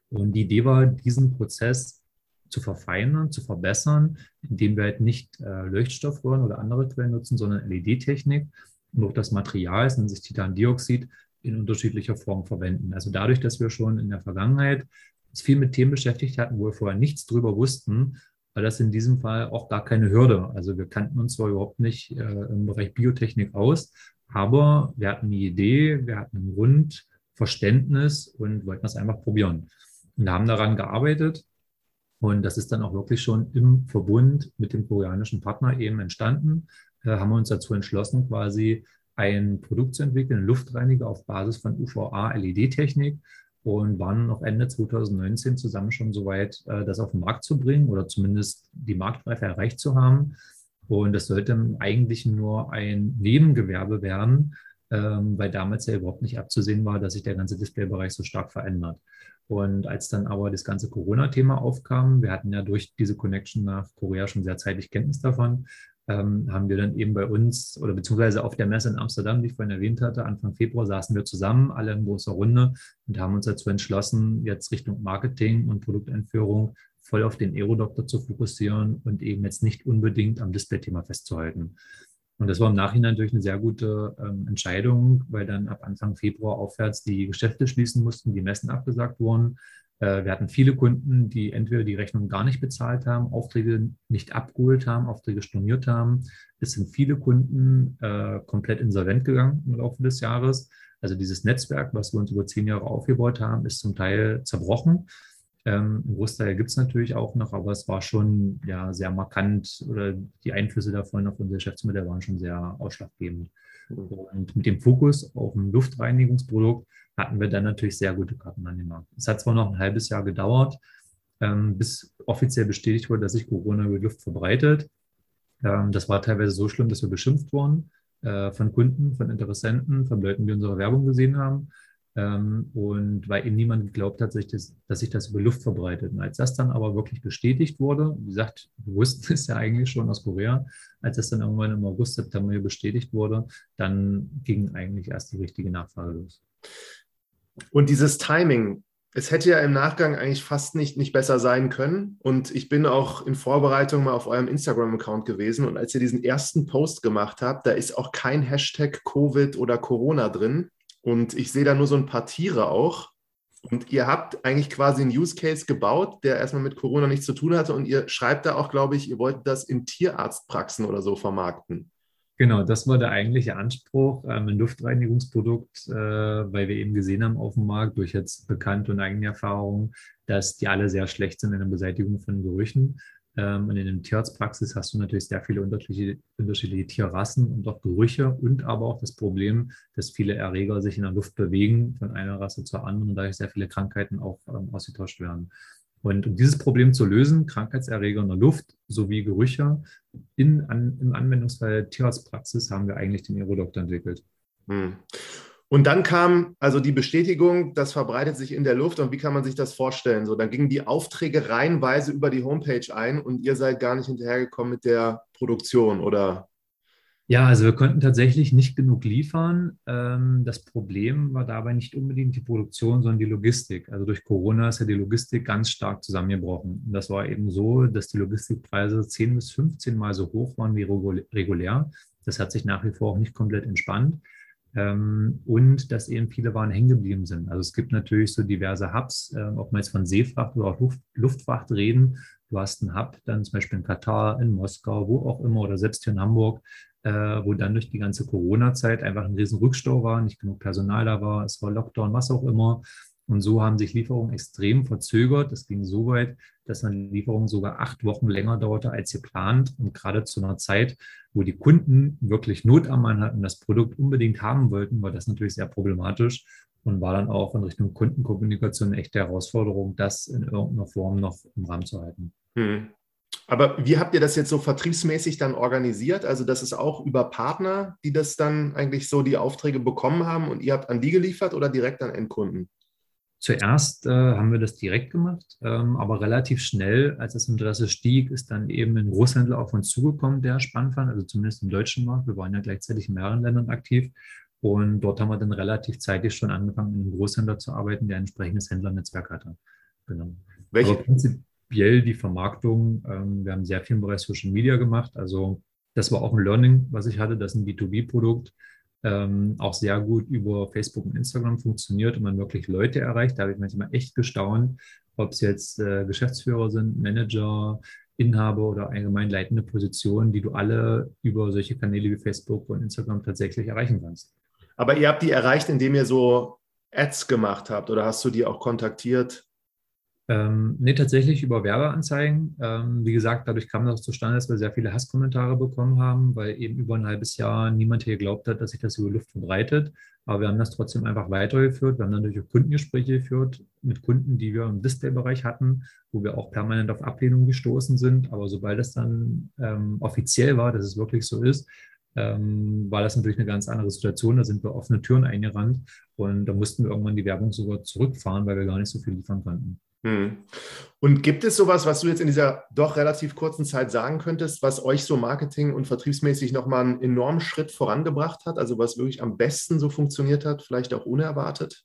B: Und die Idee war, diesen Prozess zu verfeinern, zu verbessern, indem wir halt nicht äh, Leuchtstoffröhren oder andere Quellen nutzen, sondern LED-Technik und auch das Material, es nennt sich Titandioxid, in unterschiedlicher Form verwenden. Also dadurch, dass wir schon in der Vergangenheit uns viel mit Themen beschäftigt hatten, wo wir vorher nichts drüber wussten, war das in diesem Fall auch gar keine Hürde. Also wir kannten uns zwar überhaupt nicht äh, im Bereich Biotechnik aus, aber wir hatten eine Idee, wir hatten ein Grundverständnis und wollten das einfach probieren und haben daran gearbeitet. Und das ist dann auch wirklich schon im Verbund mit dem koreanischen Partner eben entstanden. Da haben wir uns dazu entschlossen, quasi ein Produkt zu entwickeln, einen Luftreiniger auf Basis von UVA-LED-Technik und waren noch Ende 2019 zusammen schon so weit, äh, das auf den Markt zu bringen oder zumindest die Marktreife erreicht zu haben. Und das sollte im Eigentlichen nur ein Nebengewerbe werden, ähm, weil damals ja überhaupt nicht abzusehen war, dass sich der ganze Displaybereich so stark verändert. Und als dann aber das ganze Corona-Thema aufkam, wir hatten ja durch diese Connection nach Korea schon sehr zeitig Kenntnis davon, ähm, haben wir dann eben bei uns oder beziehungsweise auf der Messe in Amsterdam, die ich vorhin erwähnt hatte, Anfang Februar saßen wir zusammen, alle in großer Runde und haben uns dazu entschlossen, jetzt Richtung Marketing und Produkteinführung voll auf den Aerodoktor zu fokussieren und eben jetzt nicht unbedingt am Display-Thema festzuhalten. Und das war im Nachhinein natürlich eine sehr gute ähm, Entscheidung, weil dann ab Anfang Februar aufwärts die Geschäfte schließen mussten, die Messen abgesagt wurden. Äh, wir hatten viele Kunden, die entweder die Rechnung gar nicht bezahlt haben, Aufträge nicht abgeholt haben, Aufträge storniert haben. Es sind viele Kunden äh, komplett insolvent gegangen im Laufe des Jahres. Also dieses Netzwerk, was wir uns über zehn Jahre aufgebaut haben, ist zum Teil zerbrochen. Ähm, ein Großteil gibt es natürlich auch noch, aber es war schon ja, sehr markant oder die Einflüsse davon auf unser Geschäftsmodell waren schon sehr ausschlaggebend. Mhm. Und mit dem Fokus auf ein Luftreinigungsprodukt hatten wir dann natürlich sehr gute Karten an den Markt. Es hat zwar noch ein halbes Jahr gedauert, ähm, bis offiziell bestätigt wurde, dass sich Corona über die Luft verbreitet. Ähm, das war teilweise so schlimm, dass wir beschimpft wurden äh, von Kunden, von Interessenten, von Leuten, die unsere Werbung gesehen haben. Ähm, und weil eben niemand geglaubt hat, dass, sich das über Luft verbreitet. Und als das dann aber wirklich bestätigt wurde, wie gesagt, wir wussten es ja eigentlich schon aus Korea, als das dann irgendwann im August, September bestätigt wurde, dann ging eigentlich erst die richtige Nachfrage los.
A: Und dieses Timing, es hätte ja im Nachgang eigentlich fast nicht, nicht besser sein können. Und ich bin auch in Vorbereitung mal auf eurem Instagram-Account gewesen. Und als ihr diesen ersten Post gemacht habt, da ist auch kein Hashtag Covid oder Corona drin. Und ich sehe da nur so ein paar Tiere auch. Und ihr habt eigentlich quasi einen Use Case gebaut, der erstmal mit Corona nichts zu tun hatte. Und ihr schreibt da auch, glaube ich, ihr wollt das in Tierarztpraxen oder so vermarkten.
B: Genau, das war der eigentliche Anspruch, ähm, ein Luftreinigungsprodukt, äh, weil wir eben gesehen haben auf dem Markt durch jetzt bekannte und eigene Erfahrungen, dass die alle sehr schlecht sind in der Beseitigung von Gerüchen. Ähm, und in der Tierarztpraxis hast du natürlich sehr viele unterschiedliche, unterschiedliche Tierrassen und auch Gerüche und aber auch das Problem, dass viele Erreger sich in der Luft bewegen von einer Rasse zur anderen und dadurch sehr viele Krankheiten auch ähm, ausgetauscht werden. Und um dieses Problem zu lösen, Krankheitserreger in der Luft sowie Gerüche in, an, im Anwendungsfall Tierarztpraxis, haben wir eigentlich den Aerodoktor entwickelt. Hm.
A: Und dann kam also die Bestätigung, das verbreitet sich in der Luft. Und wie kann man sich das vorstellen? So, dann gingen die Aufträge reihenweise über die Homepage ein und ihr seid gar nicht hinterhergekommen mit der Produktion, oder?
B: Ja, also wir konnten tatsächlich nicht genug liefern. Ähm, das Problem war dabei nicht unbedingt die Produktion, sondern die Logistik. Also durch Corona ist ja die Logistik ganz stark zusammengebrochen. Und das war eben so, dass die Logistikpreise 10 bis 15 Mal so hoch waren wie regulär. Das hat sich nach wie vor auch nicht komplett entspannt. Ähm, und dass eben viele Waren hängen geblieben sind. Also es gibt natürlich so diverse Hubs, äh, ob man jetzt von Seefracht oder auch Luftfracht reden. Du hast einen Hub dann zum Beispiel in Katar, in Moskau, wo auch immer oder selbst hier in Hamburg, äh, wo dann durch die ganze Corona-Zeit einfach ein riesen Rückstau war, nicht genug Personal da war, es war Lockdown, was auch immer. Und so haben sich Lieferungen extrem verzögert. Das ging so weit, dass eine Lieferung sogar acht Wochen länger dauerte als geplant. Und gerade zu einer Zeit, wo die Kunden wirklich Not am Mann hatten, das Produkt unbedingt haben wollten, war das natürlich sehr problematisch und war dann auch in Richtung Kundenkommunikation eine echte Herausforderung, das in irgendeiner Form noch im Rahmen zu halten. Hm.
A: Aber wie habt ihr das jetzt so vertriebsmäßig dann organisiert? Also das ist auch über Partner, die das dann eigentlich so die Aufträge bekommen haben und ihr habt an die geliefert oder direkt an Endkunden?
B: Zuerst äh, haben wir das direkt gemacht, ähm, aber relativ schnell, als das Interesse stieg, ist dann eben ein Großhändler auf uns zugekommen, der spannend fand, also zumindest im deutschen Markt. Wir waren ja gleichzeitig in mehreren Ländern aktiv und dort haben wir dann relativ zeitig schon angefangen, in einem Großhändler zu arbeiten, der ein entsprechendes Händlernetzwerk hatte. Genau. Welche? Prinzipiell die Vermarktung, ähm, wir haben sehr viel im Bereich Social Media gemacht. Also das war auch ein Learning, was ich hatte, dass ein B2B-Produkt ähm, auch sehr gut über Facebook und Instagram funktioniert und man wirklich Leute erreicht. Da habe ich manchmal echt gestaunt, ob es jetzt äh, Geschäftsführer sind, Manager, Inhaber oder allgemein leitende Positionen, die du alle über solche Kanäle wie Facebook und Instagram tatsächlich erreichen kannst.
A: Aber ihr habt die erreicht, indem ihr so Ads gemacht habt oder hast du die auch kontaktiert?
B: Ähm, nee, tatsächlich über Werbeanzeigen. Ähm, wie gesagt, dadurch kam das zustande, dass wir sehr viele Hasskommentare bekommen haben, weil eben über ein halbes Jahr niemand hier geglaubt hat, dass sich das über Luft verbreitet. Aber wir haben das trotzdem einfach weitergeführt. Wir haben dann natürlich auch Kundengespräche geführt mit Kunden, die wir im Displaybereich hatten, wo wir auch permanent auf Ablehnung gestoßen sind. Aber sobald es dann ähm, offiziell war, dass es wirklich so ist, ähm, war das natürlich eine ganz andere Situation. Da sind wir offene Türen eingerannt und da mussten wir irgendwann die Werbung sogar zurückfahren, weil wir gar nicht so viel liefern konnten. Hm.
A: Und gibt es sowas, was du jetzt in dieser doch relativ kurzen Zeit sagen könntest, was euch so marketing- und vertriebsmäßig nochmal einen enormen Schritt vorangebracht hat? Also was wirklich am besten so funktioniert hat, vielleicht auch unerwartet?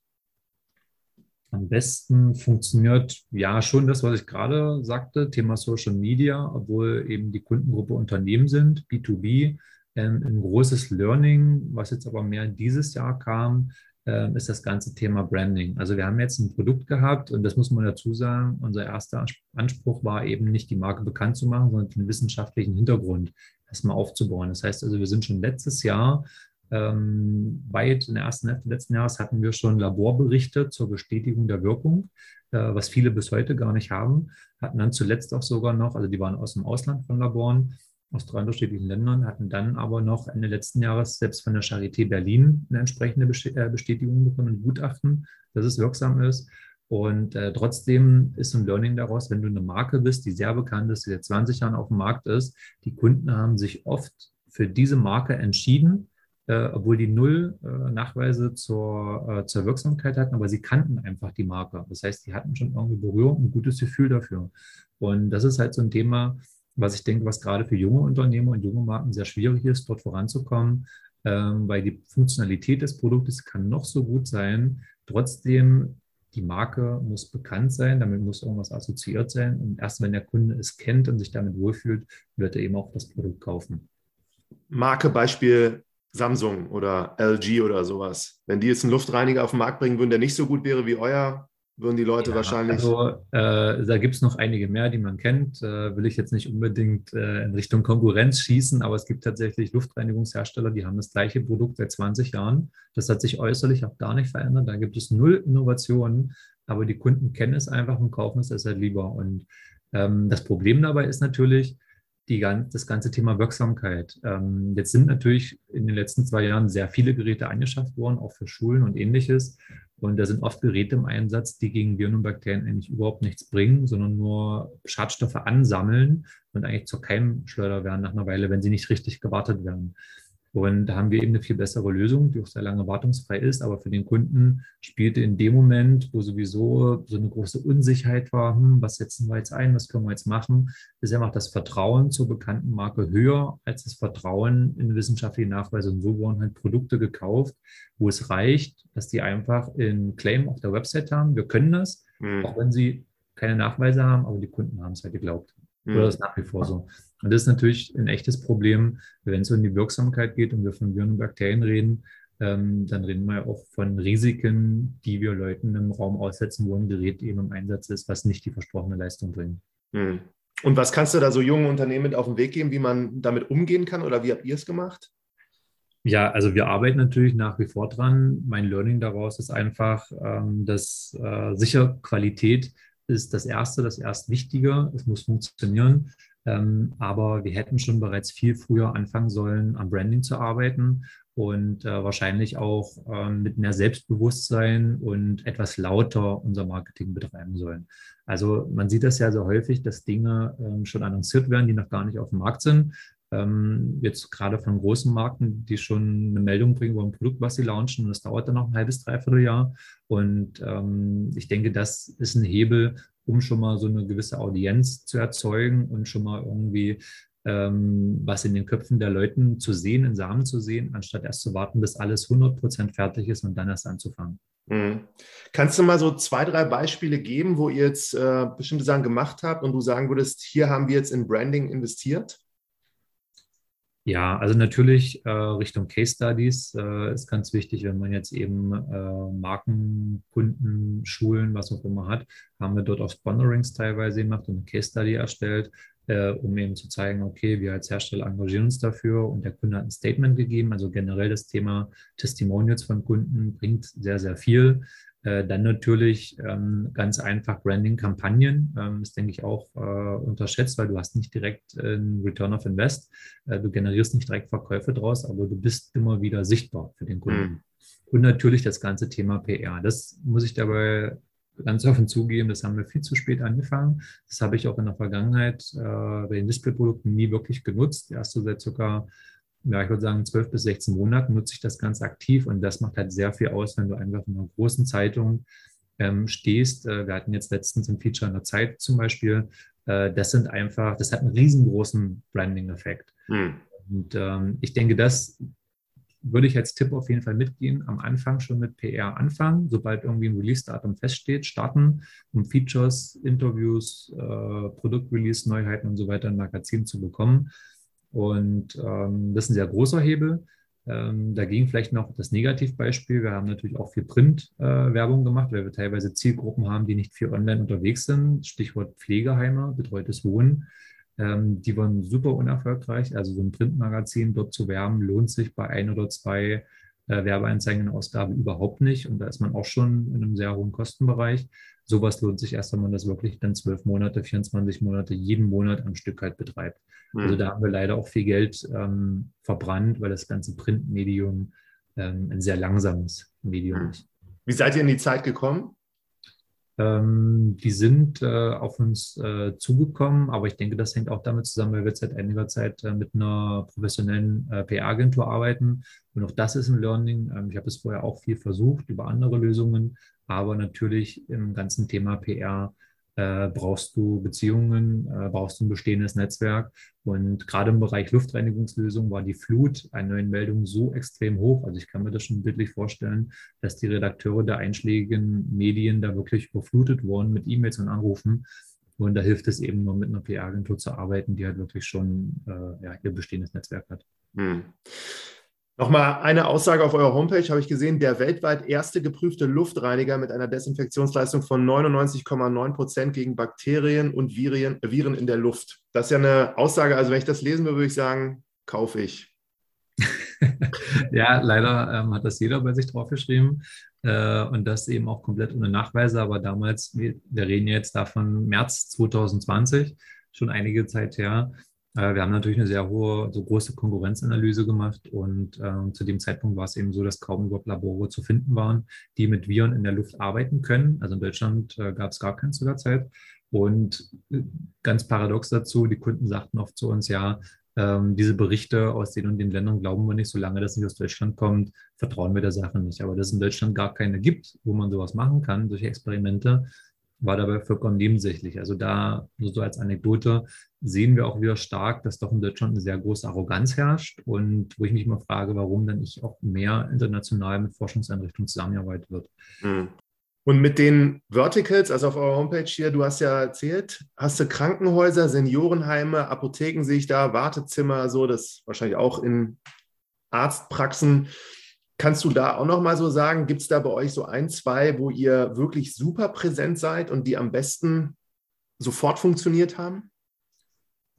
B: Am besten funktioniert ja schon das, was ich gerade sagte, Thema Social Media, obwohl eben die Kundengruppe Unternehmen sind, B2B, ähm, ein großes Learning, was jetzt aber mehr dieses Jahr kam, ist das ganze Thema Branding. Also wir haben jetzt ein Produkt gehabt und das muss man dazu sagen, unser erster Anspruch war eben nicht die Marke bekannt zu machen, sondern den wissenschaftlichen Hintergrund erstmal aufzubauen. Das heißt also, wir sind schon letztes Jahr ähm, weit in der ersten Hälfte letzten Jahres hatten wir schon Laborberichte zur Bestätigung der Wirkung, äh, was viele bis heute gar nicht haben. Hatten dann zuletzt auch sogar noch, also die waren aus dem Ausland von Laboren, aus drei unterschiedlichen Ländern, hatten dann aber noch Ende letzten Jahres selbst von der Charité Berlin eine entsprechende äh, Bestätigung bekommen, ein Gutachten, dass es wirksam ist. Und äh, trotzdem ist ein Learning daraus, wenn du eine Marke bist, die sehr bekannt ist, die seit 20 Jahren auf dem Markt ist, die Kunden haben sich oft für diese Marke entschieden, äh, obwohl die null äh, Nachweise zur, äh, zur Wirksamkeit hatten, aber sie kannten einfach die Marke. Das heißt, die hatten schon irgendwie Berührung, ein gutes Gefühl dafür. Und das ist halt so ein Thema, was ich denke, was gerade für junge Unternehmer und junge Marken sehr schwierig ist, dort voranzukommen, ähm, weil die Funktionalität des Produktes kann noch so gut sein. Trotzdem, die Marke muss bekannt sein, damit muss irgendwas assoziiert sein. Und erst wenn der Kunde es kennt und sich damit wohlfühlt, wird er eben auch das Produkt kaufen.
A: Marke, Beispiel Samsung oder LG oder sowas. Wenn die jetzt einen Luftreiniger auf den Markt bringen würden, der nicht so gut wäre wie euer, würden die Leute ja, wahrscheinlich.
B: Also äh, da gibt es noch einige mehr, die man kennt. Äh, will ich jetzt nicht unbedingt äh, in Richtung Konkurrenz schießen, aber es gibt tatsächlich Luftreinigungshersteller, die haben das gleiche Produkt seit 20 Jahren. Das hat sich äußerlich auch gar nicht verändert. Da gibt es null Innovationen, aber die Kunden kennen es einfach und kaufen es deshalb lieber. Und ähm, das Problem dabei ist natürlich, die, das ganze Thema Wirksamkeit. Ähm, jetzt sind natürlich in den letzten zwei Jahren sehr viele Geräte angeschafft worden, auch für Schulen und ähnliches. Und da sind oft Geräte im Einsatz, die gegen Viren und Bakterien eigentlich überhaupt nichts bringen, sondern nur Schadstoffe ansammeln und eigentlich zur Keimschleuder werden nach einer Weile, wenn sie nicht richtig gewartet werden. Und da haben wir eben eine viel bessere Lösung, die auch sehr lange wartungsfrei ist. Aber für den Kunden spielte in dem Moment, wo sowieso so eine große Unsicherheit war, hm, was setzen wir jetzt ein, was können wir jetzt machen, ist einfach das Vertrauen zur bekannten Marke höher als das Vertrauen in wissenschaftliche Nachweise. Und so wurden halt Produkte gekauft, wo es reicht, dass die einfach in Claim auf der Website haben. Wir können das, mhm. auch wenn sie keine Nachweise haben, aber die Kunden haben es halt geglaubt. Mhm. Oder ist nach wie vor so. Und das ist natürlich ein echtes Problem, wenn es um die Wirksamkeit geht und wir von Viren und Bakterien reden, ähm, dann reden wir ja auch von Risiken, die wir Leuten im Raum aussetzen, wo ein Gerät eben im Einsatz ist, was nicht die versprochene Leistung bringt.
A: Hm. Und was kannst du da so jungen Unternehmen mit auf den Weg geben, wie man damit umgehen kann oder wie habt ihr es gemacht?
B: Ja, also wir arbeiten natürlich nach wie vor dran. Mein Learning daraus ist einfach, ähm, dass äh, sicher Qualität ist das Erste, das erst Wichtige. Es muss funktionieren. Ähm, aber wir hätten schon bereits viel früher anfangen sollen, am Branding zu arbeiten und äh, wahrscheinlich auch äh, mit mehr Selbstbewusstsein und etwas lauter unser Marketing betreiben sollen. Also man sieht das ja so häufig, dass Dinge ähm, schon annonciert werden, die noch gar nicht auf dem Markt sind. Ähm, jetzt gerade von großen Marken, die schon eine Meldung bringen über ein Produkt, was sie launchen, und das dauert dann noch ein halbes, dreiviertel Jahr. Und ähm, ich denke, das ist ein Hebel, um schon mal so eine gewisse Audienz zu erzeugen und schon mal irgendwie ähm, was in den Köpfen der Leuten zu sehen, in Samen zu sehen, anstatt erst zu warten, bis alles 100% fertig ist und dann erst anzufangen.
A: Mhm. Kannst du mal so zwei, drei Beispiele geben, wo ihr jetzt äh, bestimmte Sachen gemacht habt und du sagen würdest, hier haben wir jetzt in Branding investiert?
B: Ja, also natürlich äh, Richtung Case Studies äh, ist ganz wichtig, wenn man jetzt eben äh, Marken, Kunden, Schulen, was auch immer hat, haben wir dort auch Sponsorings teilweise gemacht und eine Case Study erstellt, äh, um eben zu zeigen, okay, wir als Hersteller engagieren uns dafür und der Kunde hat ein Statement gegeben. Also generell das Thema Testimonials von Kunden bringt sehr, sehr viel. Äh, dann natürlich ähm, ganz einfach Branding-Kampagnen. Ähm, ist, denke ich, auch äh, unterschätzt, weil du hast nicht direkt einen Return of Invest. Äh, du generierst nicht direkt Verkäufe draus, aber du bist immer wieder sichtbar für den Kunden. Mhm. Und natürlich das ganze Thema PR. Das muss ich dabei ganz offen zugeben, das haben wir viel zu spät angefangen. Das habe ich auch in der Vergangenheit äh, bei den Displayprodukten nie wirklich genutzt. Erst so seit circa ja, ich würde sagen, 12 bis 16 Monaten nutze ich das ganz aktiv und das macht halt sehr viel aus, wenn du einfach in einer großen Zeitung ähm, stehst. Äh, wir hatten jetzt letztens ein Feature in der Zeit zum Beispiel. Äh, das sind einfach, das hat einen riesengroßen Branding-Effekt. Hm. Und ähm, ich denke, das würde ich als Tipp auf jeden Fall mitgehen. Am Anfang schon mit PR anfangen, sobald irgendwie ein Release-Datum feststeht, starten, um Features, Interviews, äh, Produktrelease, Neuheiten und so weiter ein Magazin zu bekommen. Und ähm, das ist ein sehr großer Hebel. Ähm, dagegen vielleicht noch das Negativbeispiel. Wir haben natürlich auch viel Print-Werbung äh, gemacht, weil wir teilweise Zielgruppen haben, die nicht viel online unterwegs sind. Stichwort Pflegeheime, betreutes Wohnen. Ähm, die waren super unerfolgreich. Also so ein Printmagazin dort zu werben, lohnt sich bei ein oder zwei äh, Werbeanzeigen in Ausgabe überhaupt nicht. Und da ist man auch schon in einem sehr hohen Kostenbereich sowas lohnt sich erst, wenn man das wirklich dann zwölf Monate, 24 Monate, jeden Monat am Stück halt betreibt. Mhm. Also da haben wir leider auch viel Geld ähm, verbrannt, weil das ganze Printmedium ähm, ein sehr langsames Medium mhm. ist.
A: Wie seid ihr in die Zeit gekommen?
B: Ähm, die sind äh, auf uns äh, zugekommen, aber ich denke, das hängt auch damit zusammen, weil wir seit einiger Zeit äh, mit einer professionellen äh, PR-Agentur arbeiten. Und auch das ist ein Learning. Ähm, ich habe es vorher auch viel versucht über andere Lösungen, aber natürlich im ganzen Thema PR äh, brauchst du Beziehungen, äh, brauchst du ein bestehendes Netzwerk. Und gerade im Bereich Luftreinigungslösung war die Flut an neuen Meldungen so extrem hoch. Also ich kann mir das schon bildlich vorstellen, dass die Redakteure der einschlägigen Medien da wirklich überflutet wurden mit E-Mails und Anrufen. Und da hilft es eben nur mit einer PR-Agentur zu arbeiten, die halt wirklich schon äh, ja, ihr bestehendes Netzwerk hat. Hm.
A: Nochmal eine Aussage auf eurer Homepage habe ich gesehen, der weltweit erste geprüfte Luftreiniger mit einer Desinfektionsleistung von 99,9 Prozent gegen Bakterien und Viren, Viren in der Luft. Das ist ja eine Aussage, also wenn ich das lesen würde, würde ich sagen, kaufe ich. *laughs*
B: ja, leider ähm, hat das jeder bei sich draufgeschrieben äh, und das eben auch komplett ohne Nachweise, aber damals, wir, wir reden jetzt davon März 2020, schon einige Zeit her, äh, wir haben natürlich eine sehr hohe, so große Konkurrenzanalyse gemacht und äh, zu dem Zeitpunkt war es eben so, dass kaum überhaupt Labore zu finden waren, die mit Viren in der Luft arbeiten können. Also in Deutschland äh, gab es gar keinen zu der Zeit. Und äh, ganz paradox dazu, die Kunden sagten oft zu uns, ja, ähm, diese Berichte aus den und den Ländern glauben wir nicht, solange das nicht aus Deutschland kommt, vertrauen wir der Sache nicht. Aber dass es in Deutschland gar keine gibt, wo man sowas machen kann, solche Experimente, war dabei vollkommen nebensächlich. Also da, nur so als Anekdote, sehen wir auch wieder stark, dass doch in Deutschland eine sehr große Arroganz herrscht und wo ich mich mal frage, warum dann nicht auch mehr international mit Forschungseinrichtungen zusammengearbeitet wird.
A: Hm. Und mit den Verticals, also auf eurer Homepage hier, du hast ja erzählt, hast du Krankenhäuser, Seniorenheime, Apotheken sehe ich da, Wartezimmer, so, das wahrscheinlich auch in Arztpraxen. Kannst du da auch noch mal so sagen, gibt es da bei euch so ein, zwei, wo ihr wirklich super präsent seid und die am besten sofort funktioniert haben?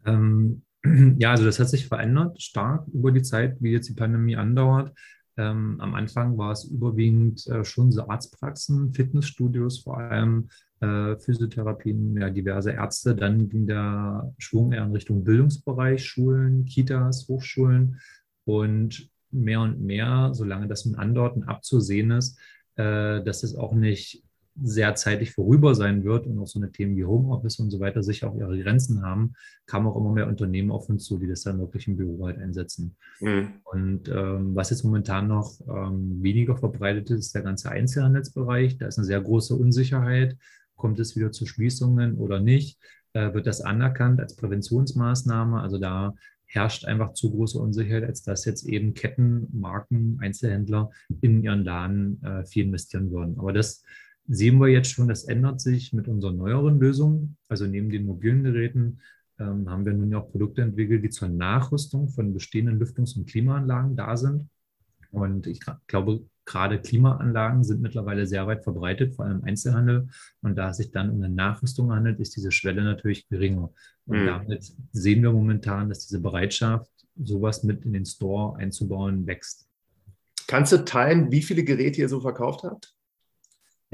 B: Ähm, *clears throat* ja, also das hat sich verändert stark über die Zeit, wie jetzt die Pandemie andauert. Ähm, am Anfang war es überwiegend äh, schon so Arztpraxen, Fitnessstudios vor allem, äh, Physiotherapien, ja, diverse Ärzte. Dann ging der Schwung eher in Richtung Bildungsbereich, Schulen, Kitas, Hochschulen. Und mehr und mehr, solange das mit Andorten abzusehen ist, äh, dass es auch nicht sehr zeitig vorüber sein wird und auch so eine Themen wie Homeoffice und so weiter sicher auch ihre Grenzen haben, kamen auch immer mehr Unternehmen auf uns zu, die das dann wirklich im Büro halt einsetzen. Mhm. Und ähm, was jetzt momentan noch ähm, weniger verbreitet ist, ist der ganze Einzelhandelsbereich. Da ist eine sehr große Unsicherheit. Kommt es wieder zu Schließungen oder nicht? Äh, wird das anerkannt als Präventionsmaßnahme? Also da herrscht einfach zu große Unsicherheit, als dass jetzt eben Ketten, Marken, Einzelhändler in ihren Laden äh, viel investieren würden. Aber das sehen wir jetzt schon, das ändert sich mit unseren neueren Lösungen. Also neben den mobilen Geräten ähm, haben wir nun ja auch Produkte entwickelt, die zur Nachrüstung von bestehenden Lüftungs- und Klimaanlagen da sind. Und ich glaube, gerade Klimaanlagen sind mittlerweile sehr weit verbreitet, vor allem im Einzelhandel. Und da es sich dann um eine Nachrüstung handelt, ist diese Schwelle natürlich geringer. Und mhm. damit sehen wir momentan, dass diese Bereitschaft, sowas mit in den Store einzubauen, wächst.
A: Kannst du teilen, wie viele Geräte ihr so verkauft habt?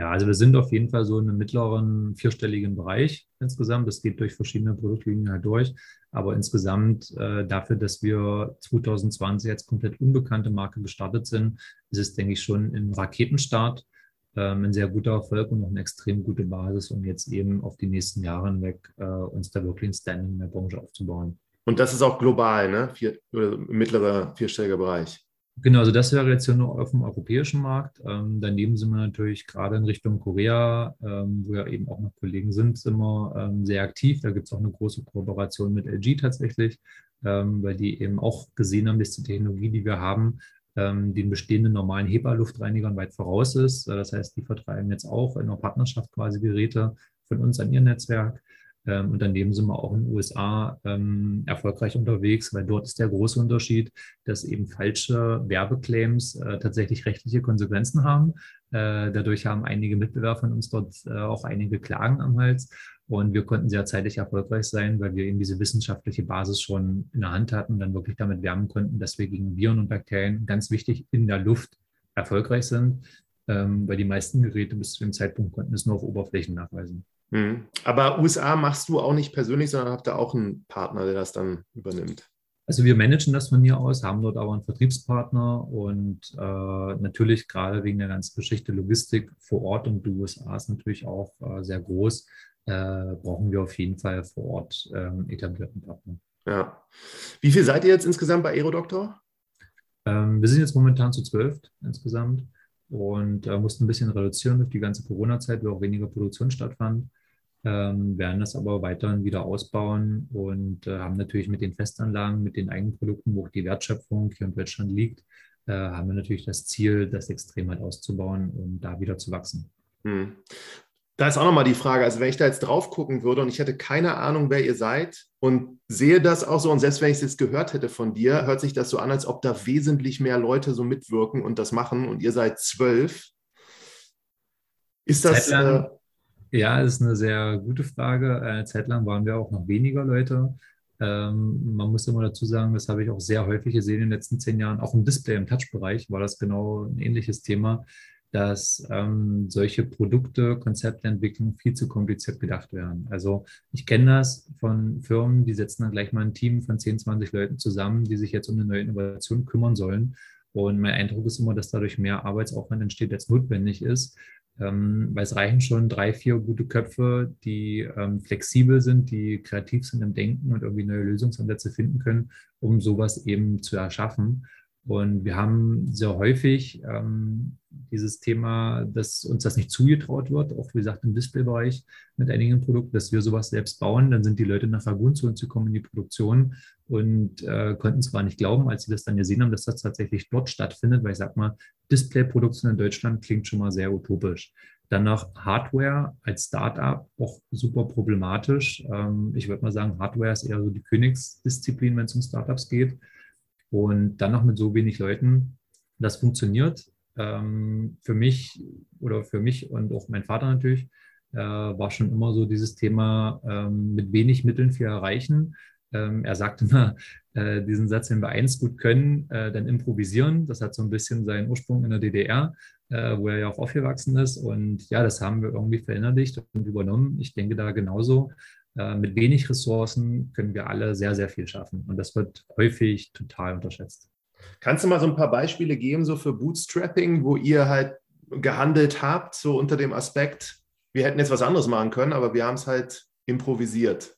B: Ja, also wir sind auf jeden Fall so in einem mittleren vierstelligen Bereich insgesamt. Das geht durch verschiedene Produktlinien halt durch. Aber insgesamt äh, dafür, dass wir 2020 als komplett unbekannte Marke gestartet sind, ist es, denke ich, schon ein Raketenstart, ähm, ein sehr guter Erfolg und auch eine extrem gute Basis, um jetzt eben auf die nächsten Jahre hinweg äh, uns da wirklich ein Standing in der Branche aufzubauen.
A: Und das ist auch global, ne? Vier, mittlerer vierstelliger Bereich.
B: Genau, also das wäre jetzt ja nur auf dem europäischen Markt. Ähm, daneben sind wir natürlich gerade in Richtung Korea, ähm, wo ja eben auch noch Kollegen sind, sind wir ähm, sehr aktiv. Da gibt es auch eine große Kooperation mit LG tatsächlich, ähm, weil die eben auch gesehen haben, dass die Technologie, die wir haben, ähm, den bestehenden normalen HEPA-Luftreinigern weit voraus ist. Äh, das heißt, die vertreiben jetzt auch in einer Partnerschaft quasi Geräte von uns an ihr Netzwerk. Ähm, und daneben sind wir auch in den USA ähm, erfolgreich unterwegs, weil dort ist der große Unterschied, dass eben falsche Werbeclaims äh, tatsächlich rechtliche Konsequenzen haben. Äh, dadurch haben einige Mitbewerber von uns dort äh, auch einige Klagen am Hals. Und wir konnten sehr zeitig erfolgreich sein, weil wir eben diese wissenschaftliche Basis schon in der Hand hatten und dann wirklich damit werben konnten, dass wir gegen Viren und Bakterien ganz wichtig in der Luft erfolgreich sind, ähm, weil die meisten Geräte bis zu dem Zeitpunkt konnten es nur auf Oberflächen nachweisen.
A: Mhm. Aber USA machst du auch nicht persönlich, sondern habt ihr auch einen Partner, der das dann übernimmt?
B: Also wir managen das von hier aus, haben dort aber einen Vertriebspartner und äh, natürlich gerade wegen der ganzen Geschichte Logistik vor Ort und die USA ist natürlich auch äh, sehr groß, äh, brauchen wir auf jeden Fall vor Ort ähm, etablierten Partner.
A: Ja. Wie viel seid ihr jetzt insgesamt bei Aerodoktor?
B: Ähm, wir sind jetzt momentan zu zwölf insgesamt und äh, mussten ein bisschen reduzieren durch die ganze Corona-Zeit, wo auch weniger Produktion stattfand ähm, werden das aber weiterhin wieder ausbauen und äh, haben natürlich mit den Festanlagen, mit den eigenen Produkten, wo auch die Wertschöpfung hier in Deutschland liegt, äh, haben wir natürlich das Ziel, das extrem halt auszubauen und da wieder zu wachsen. Hm.
A: Da ist auch nochmal die Frage, also wenn ich da jetzt drauf gucken würde und ich hätte keine Ahnung, wer ihr seid und sehe das auch so und selbst wenn ich es jetzt gehört hätte von dir, hört sich das so an, als ob da wesentlich mehr Leute so mitwirken und das machen und ihr seid zwölf. Ist das... Äh,
B: ja, ist eine sehr gute Frage. Eine Zeit lang waren wir auch noch weniger Leute. Ähm, man muss immer dazu sagen, das habe ich auch sehr häufig gesehen in den letzten zehn Jahren. Auch im Display, im Touch-Bereich war das genau ein ähnliches Thema, dass ähm, solche Produkte, Konzeptentwicklung viel zu kompliziert gedacht werden. Also ich kenne das von Firmen, die setzen dann gleich mal ein Team von 10, 20 Leuten zusammen, die sich jetzt um eine neue Innovation kümmern sollen. Und mein Eindruck ist immer, dass dadurch mehr Arbeitsaufwand entsteht, als notwendig ist ähm, weil es reichen schon drei, vier gute Köpfe, die ähm, flexibel sind, die kreativ sind im Denken und irgendwie neue Lösungsansätze finden können, um sowas eben zu erschaffen. Und wir haben sehr häufig ähm, dieses Thema, dass uns das nicht zugetraut wird, auch wie gesagt im Displaybereich mit einigen Produkten, dass wir sowas selbst bauen. Dann sind die Leute nach Ragun zu uns gekommen in die Produktion und äh, konnten zwar nicht glauben, als sie das dann gesehen haben, dass das tatsächlich dort stattfindet, weil ich sag mal, Displayproduktion in Deutschland klingt schon mal sehr utopisch. Dann noch Hardware als Startup auch super problematisch. Ähm, ich würde mal sagen, Hardware ist eher so die Königsdisziplin, wenn es um Startups geht. Und dann noch mit so wenig Leuten, das funktioniert. Ähm, für mich oder für mich und auch mein Vater natürlich, äh, war schon immer so dieses Thema ähm, mit wenig Mitteln viel erreichen. Ähm, er sagte immer *laughs* äh, diesen Satz, wenn wir eins gut können, äh, dann improvisieren. Das hat so ein bisschen seinen Ursprung in der DDR, äh, wo er ja auch aufgewachsen ist. Und ja, das haben wir irgendwie verinnerlicht und übernommen. Ich denke da genauso. Äh, mit wenig Ressourcen können wir alle sehr, sehr viel schaffen. Und das wird häufig total unterschätzt.
A: Kannst du mal so ein paar Beispiele geben, so für Bootstrapping, wo ihr halt gehandelt habt, so unter dem Aspekt, wir hätten jetzt was anderes machen können, aber wir haben es halt improvisiert?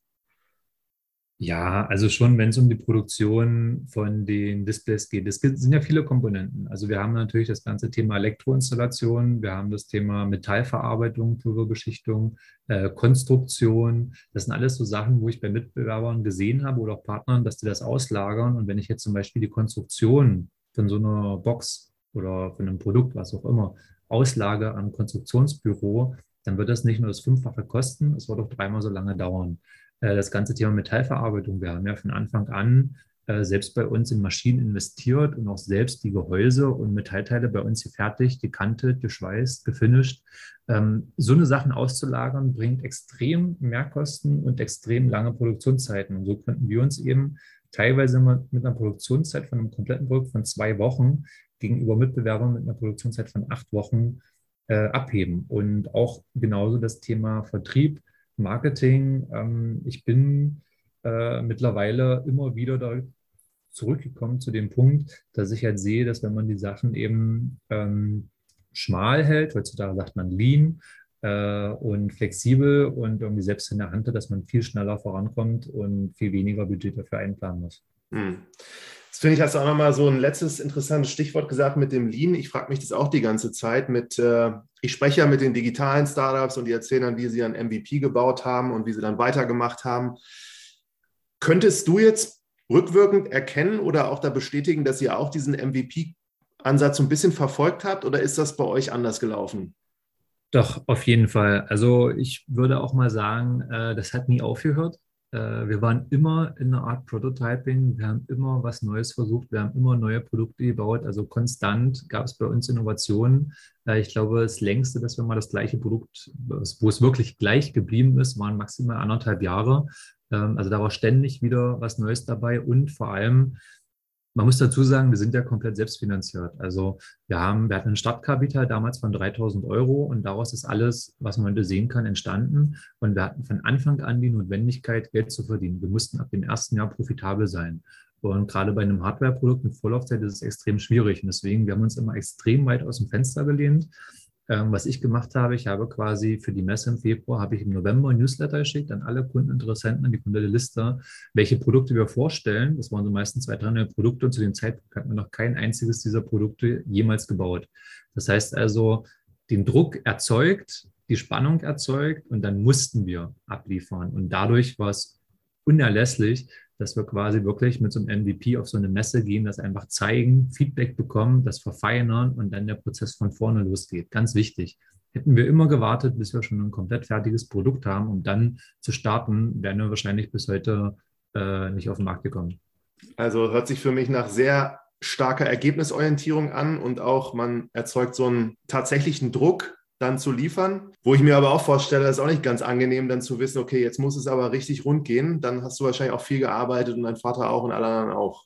B: Ja, also schon, wenn es um die Produktion von den Displays geht. Es sind ja viele Komponenten. Also wir haben natürlich das ganze Thema Elektroinstallation, wir haben das Thema Metallverarbeitung, Pulverbeschichtung, äh, Konstruktion. Das sind alles so Sachen, wo ich bei Mitbewerbern gesehen habe oder auch Partnern, dass die das auslagern. Und wenn ich jetzt zum Beispiel die Konstruktion von so einer Box oder von einem Produkt, was auch immer, auslage am Konstruktionsbüro, dann wird das nicht nur das Fünffache kosten, es wird auch dreimal so lange dauern. Äh, das ganze Thema Metallverarbeitung. Wir haben ja von Anfang an äh, selbst bei uns in Maschinen investiert und auch selbst die Gehäuse und Metallteile bei uns gefertigt, gekantet, geschweißt, gefinisht. Ähm, so eine Sachen auszulagern bringt extrem Mehrkosten und extrem lange Produktionszeiten. Und so könnten wir uns eben teilweise mit einer Produktionszeit von einem kompletten Produkt von zwei Wochen gegenüber Mitbewerbern mit einer Produktionszeit von acht Wochen äh, abheben. Und auch genauso das Thema Vertrieb Marketing. Ähm, ich bin äh, mittlerweile immer wieder da zurückgekommen zu dem Punkt, dass ich halt sehe, dass wenn man die Sachen eben ähm, schmal hält, heutzutage sagt man lean äh, und flexibel und irgendwie selbst in der Hand hat, dass man viel schneller vorankommt und viel weniger Budget dafür einplanen muss. Hm.
A: Das finde ich, hast du auch nochmal so ein letztes interessantes Stichwort gesagt mit dem Lean. Ich frage mich das auch die ganze Zeit mit, äh, ich spreche ja mit den digitalen Startups und die erzählen dann, wie sie ein MVP gebaut haben und wie sie dann weitergemacht haben. Könntest du jetzt rückwirkend erkennen oder auch da bestätigen, dass ihr auch diesen MVP-Ansatz so ein bisschen verfolgt habt oder ist das bei euch anders gelaufen?
B: Doch, auf jeden Fall. Also ich würde auch mal sagen, äh, das hat nie aufgehört. Äh, wir waren immer in einer Art Prototyping, wir haben immer was Neues versucht, wir haben immer neue Produkte gebaut, also konstant gab es bei uns Innovationen. Äh, ich glaube, das längste, dass wir mal das gleiche Produkt, wo es wirklich gleich geblieben ist, waren maximal anderthalb Jahre. Ähm, also da war ständig wieder was Neues dabei und vor allem man muss dazu sagen, wir sind ja komplett selbstfinanziert. Also wir haben, wir hatten ein Startkapital damals von 3000 Euro und daraus ist alles, was man heute sehen kann, entstanden. Und wir hatten von Anfang an die Notwendigkeit, Geld zu verdienen. Wir mussten ab dem ersten Jahr profitabel sein. Und gerade bei einem Hardware-Produkt mit Vorlaufzeit ist es extrem schwierig. Und deswegen, wir haben uns immer extrem weit aus dem Fenster gelehnt. Ähm, was ich gemacht habe, ich habe quasi für die Messe im Februar, habe ich im November ein Newsletter geschickt an alle Kundeninteressenten, an die komplette Liste, welche Produkte wir vorstellen. Das waren so meistens zwei, drei neue Produkte und zu dem Zeitpunkt hatten wir noch kein einziges dieser Produkte jemals gebaut. Das heißt also, den Druck erzeugt, die Spannung erzeugt und dann mussten wir abliefern. Und dadurch war es unerlässlich, dass wir quasi wirklich mit so einem MVP auf so eine Messe gehen, das einfach zeigen, Feedback bekommen, das verfeinern und dann der Prozess von vorne losgeht. Ganz wichtig. Hätten wir immer gewartet, bis wir schon ein komplett fertiges Produkt haben, um dann zu starten, wären wir wahrscheinlich bis heute äh, nicht auf den Markt gekommen.
A: Also hört sich für mich nach sehr starker Ergebnisorientierung an und auch man erzeugt so einen tatsächlichen Druck, dann zu liefern. Wo ich mir aber auch vorstelle, das ist auch nicht ganz angenehm, dann zu wissen, okay, jetzt muss es aber richtig rund gehen. Dann hast du wahrscheinlich auch viel gearbeitet und dein Vater auch und alle anderen auch.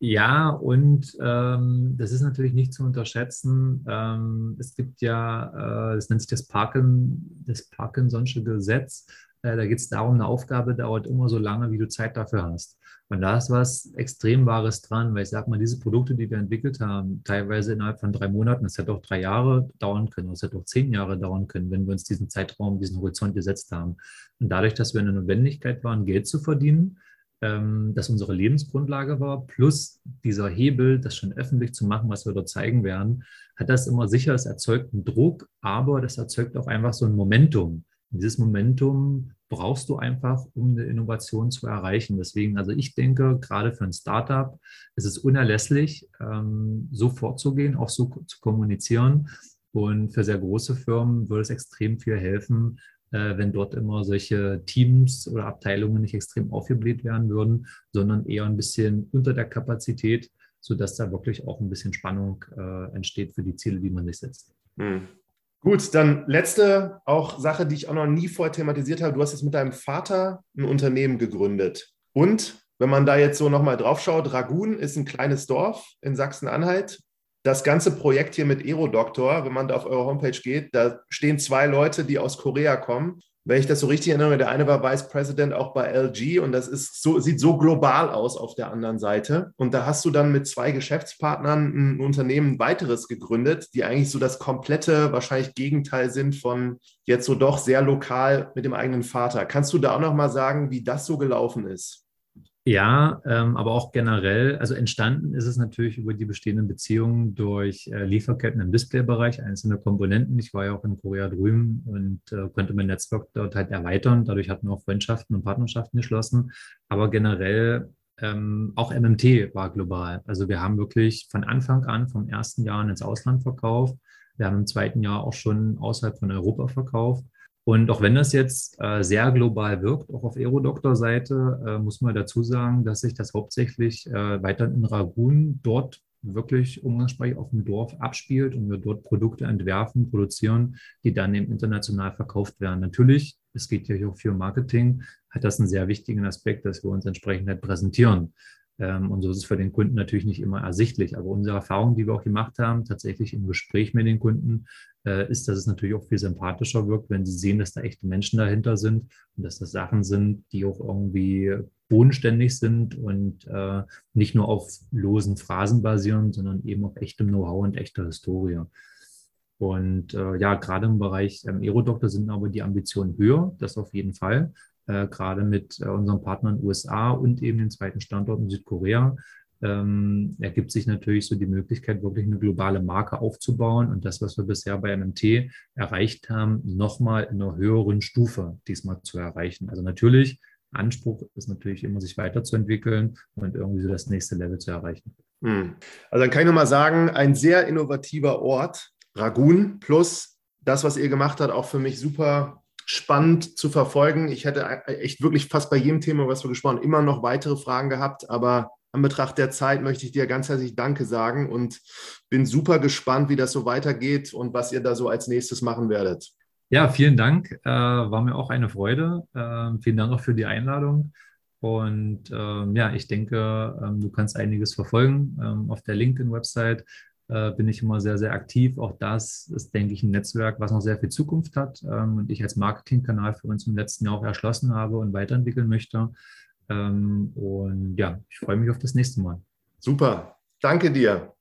B: Ja, und ähm, das ist natürlich nicht zu unterschätzen. Ähm, es gibt ja, äh, das nennt sich das, Parkin, das Parkinson'sche Gesetz. Äh, da geht es darum, eine Aufgabe dauert immer so lange, wie du Zeit dafür hast. Und da ist was extrem Wahres dran, weil ich sage mal, diese Produkte, die wir entwickelt haben, teilweise innerhalb von drei Monaten, das hätte auch drei Jahre dauern können, das hätte auch zehn Jahre dauern können, wenn wir uns diesen Zeitraum, diesen Horizont gesetzt haben. Und dadurch, dass wir in der Notwendigkeit waren, Geld zu verdienen, ähm, das unsere Lebensgrundlage war, plus dieser Hebel, das schon öffentlich zu machen, was wir dort zeigen werden, hat das immer sicher, es erzeugt einen Druck, aber das erzeugt auch einfach so ein Momentum. Dieses Momentum brauchst du einfach, um eine Innovation zu erreichen. Deswegen, also ich denke, gerade für ein Startup ist es unerlässlich, ähm, so vorzugehen, auch so zu kommunizieren. Und für sehr große Firmen würde es extrem viel helfen, äh, wenn dort immer solche Teams oder Abteilungen nicht extrem aufgebläht werden würden, sondern eher ein bisschen unter der Kapazität, sodass da wirklich auch ein bisschen Spannung äh, entsteht für die Ziele, die man sich setzt. Hm.
A: Gut, dann letzte auch Sache, die ich auch noch nie vorher thematisiert habe. Du hast jetzt mit deinem Vater ein Unternehmen gegründet. Und wenn man da jetzt so nochmal drauf schaut, Ragun ist ein kleines Dorf in Sachsen-Anhalt. Das ganze Projekt hier mit Aerodoktor, wenn man da auf eure Homepage geht, da stehen zwei Leute, die aus Korea kommen wenn ich das so richtig erinnere, der eine war Vice President auch bei LG und das ist so, sieht so global aus auf der anderen Seite. Und da hast du dann mit zwei Geschäftspartnern ein Unternehmen weiteres gegründet, die eigentlich so das komplette, wahrscheinlich Gegenteil sind von jetzt so doch sehr lokal mit dem eigenen Vater. Kannst du da auch nochmal sagen, wie das so gelaufen ist?
B: Ja, ähm, aber auch generell, also entstanden ist es natürlich über die bestehenden Beziehungen durch äh, Lieferketten im Displaybereich, einzelne Komponenten. Ich war ja auch in Korea drüben und äh, konnte mein Netzwerk dort halt erweitern. Dadurch hatten wir auch Freundschaften und Partnerschaften geschlossen. Aber generell ähm, auch MMT war global. Also wir haben wirklich von Anfang an, vom ersten Jahr ins Ausland verkauft. Wir haben im zweiten Jahr auch schon außerhalb von Europa verkauft. Und auch wenn das jetzt äh, sehr global wirkt, auch auf Aerodoktor-Seite, äh, muss man dazu sagen, dass sich das hauptsächlich äh, weiter in Ragun dort wirklich umgangssprachlich auf dem Dorf abspielt und wir dort Produkte entwerfen, produzieren, die dann eben international verkauft werden. Natürlich, es geht ja hier auch für Marketing, hat das einen sehr wichtigen Aspekt, dass wir uns entsprechend halt präsentieren. Ähm, und so ist es für den Kunden natürlich nicht immer ersichtlich. Aber unsere Erfahrung, die wir auch gemacht haben, tatsächlich im Gespräch mit den Kunden, äh, ist, dass es natürlich auch viel sympathischer wirkt, wenn sie sehen, dass da echte Menschen dahinter sind und dass das Sachen sind, die auch irgendwie bodenständig sind und äh, nicht nur auf losen Phrasen basieren, sondern eben auf echtem Know-how und echter Historie. Und äh, ja, gerade im Bereich ähm, Aerodoktor sind aber die Ambitionen höher, das auf jeden Fall äh, gerade mit äh, unseren Partnern USA und eben den zweiten Standort in Südkorea, ähm, ergibt sich natürlich so die Möglichkeit, wirklich eine globale Marke aufzubauen und das, was wir bisher bei MMT erreicht haben, nochmal in einer höheren Stufe diesmal zu erreichen. Also natürlich, Anspruch ist natürlich immer, sich weiterzuentwickeln und irgendwie so das nächste Level zu erreichen.
A: Hm. Also dann kann ich nochmal sagen, ein sehr innovativer Ort, Ragun, plus das, was ihr gemacht habt, auch für mich super spannend zu verfolgen. Ich hätte echt wirklich fast bei jedem Thema, was wir gesprochen haben, immer noch weitere Fragen gehabt, aber an Betracht der Zeit möchte ich dir ganz herzlich Danke sagen und bin super gespannt, wie das so weitergeht und was ihr da so als nächstes machen werdet.
B: Ja, vielen Dank. Äh, war mir auch eine Freude. Äh, vielen Dank auch für die Einladung. Und ähm, ja, ich denke, ähm, du kannst einiges verfolgen ähm, auf der LinkedIn-Website äh, bin ich immer sehr, sehr aktiv. Auch das ist, denke ich, ein Netzwerk, was noch sehr viel Zukunft hat ähm, und ich als Marketingkanal für uns im letzten Jahr auch erschlossen habe und weiterentwickeln möchte. Ähm, und ja, ich freue mich auf das nächste Mal.
A: Super. Danke dir.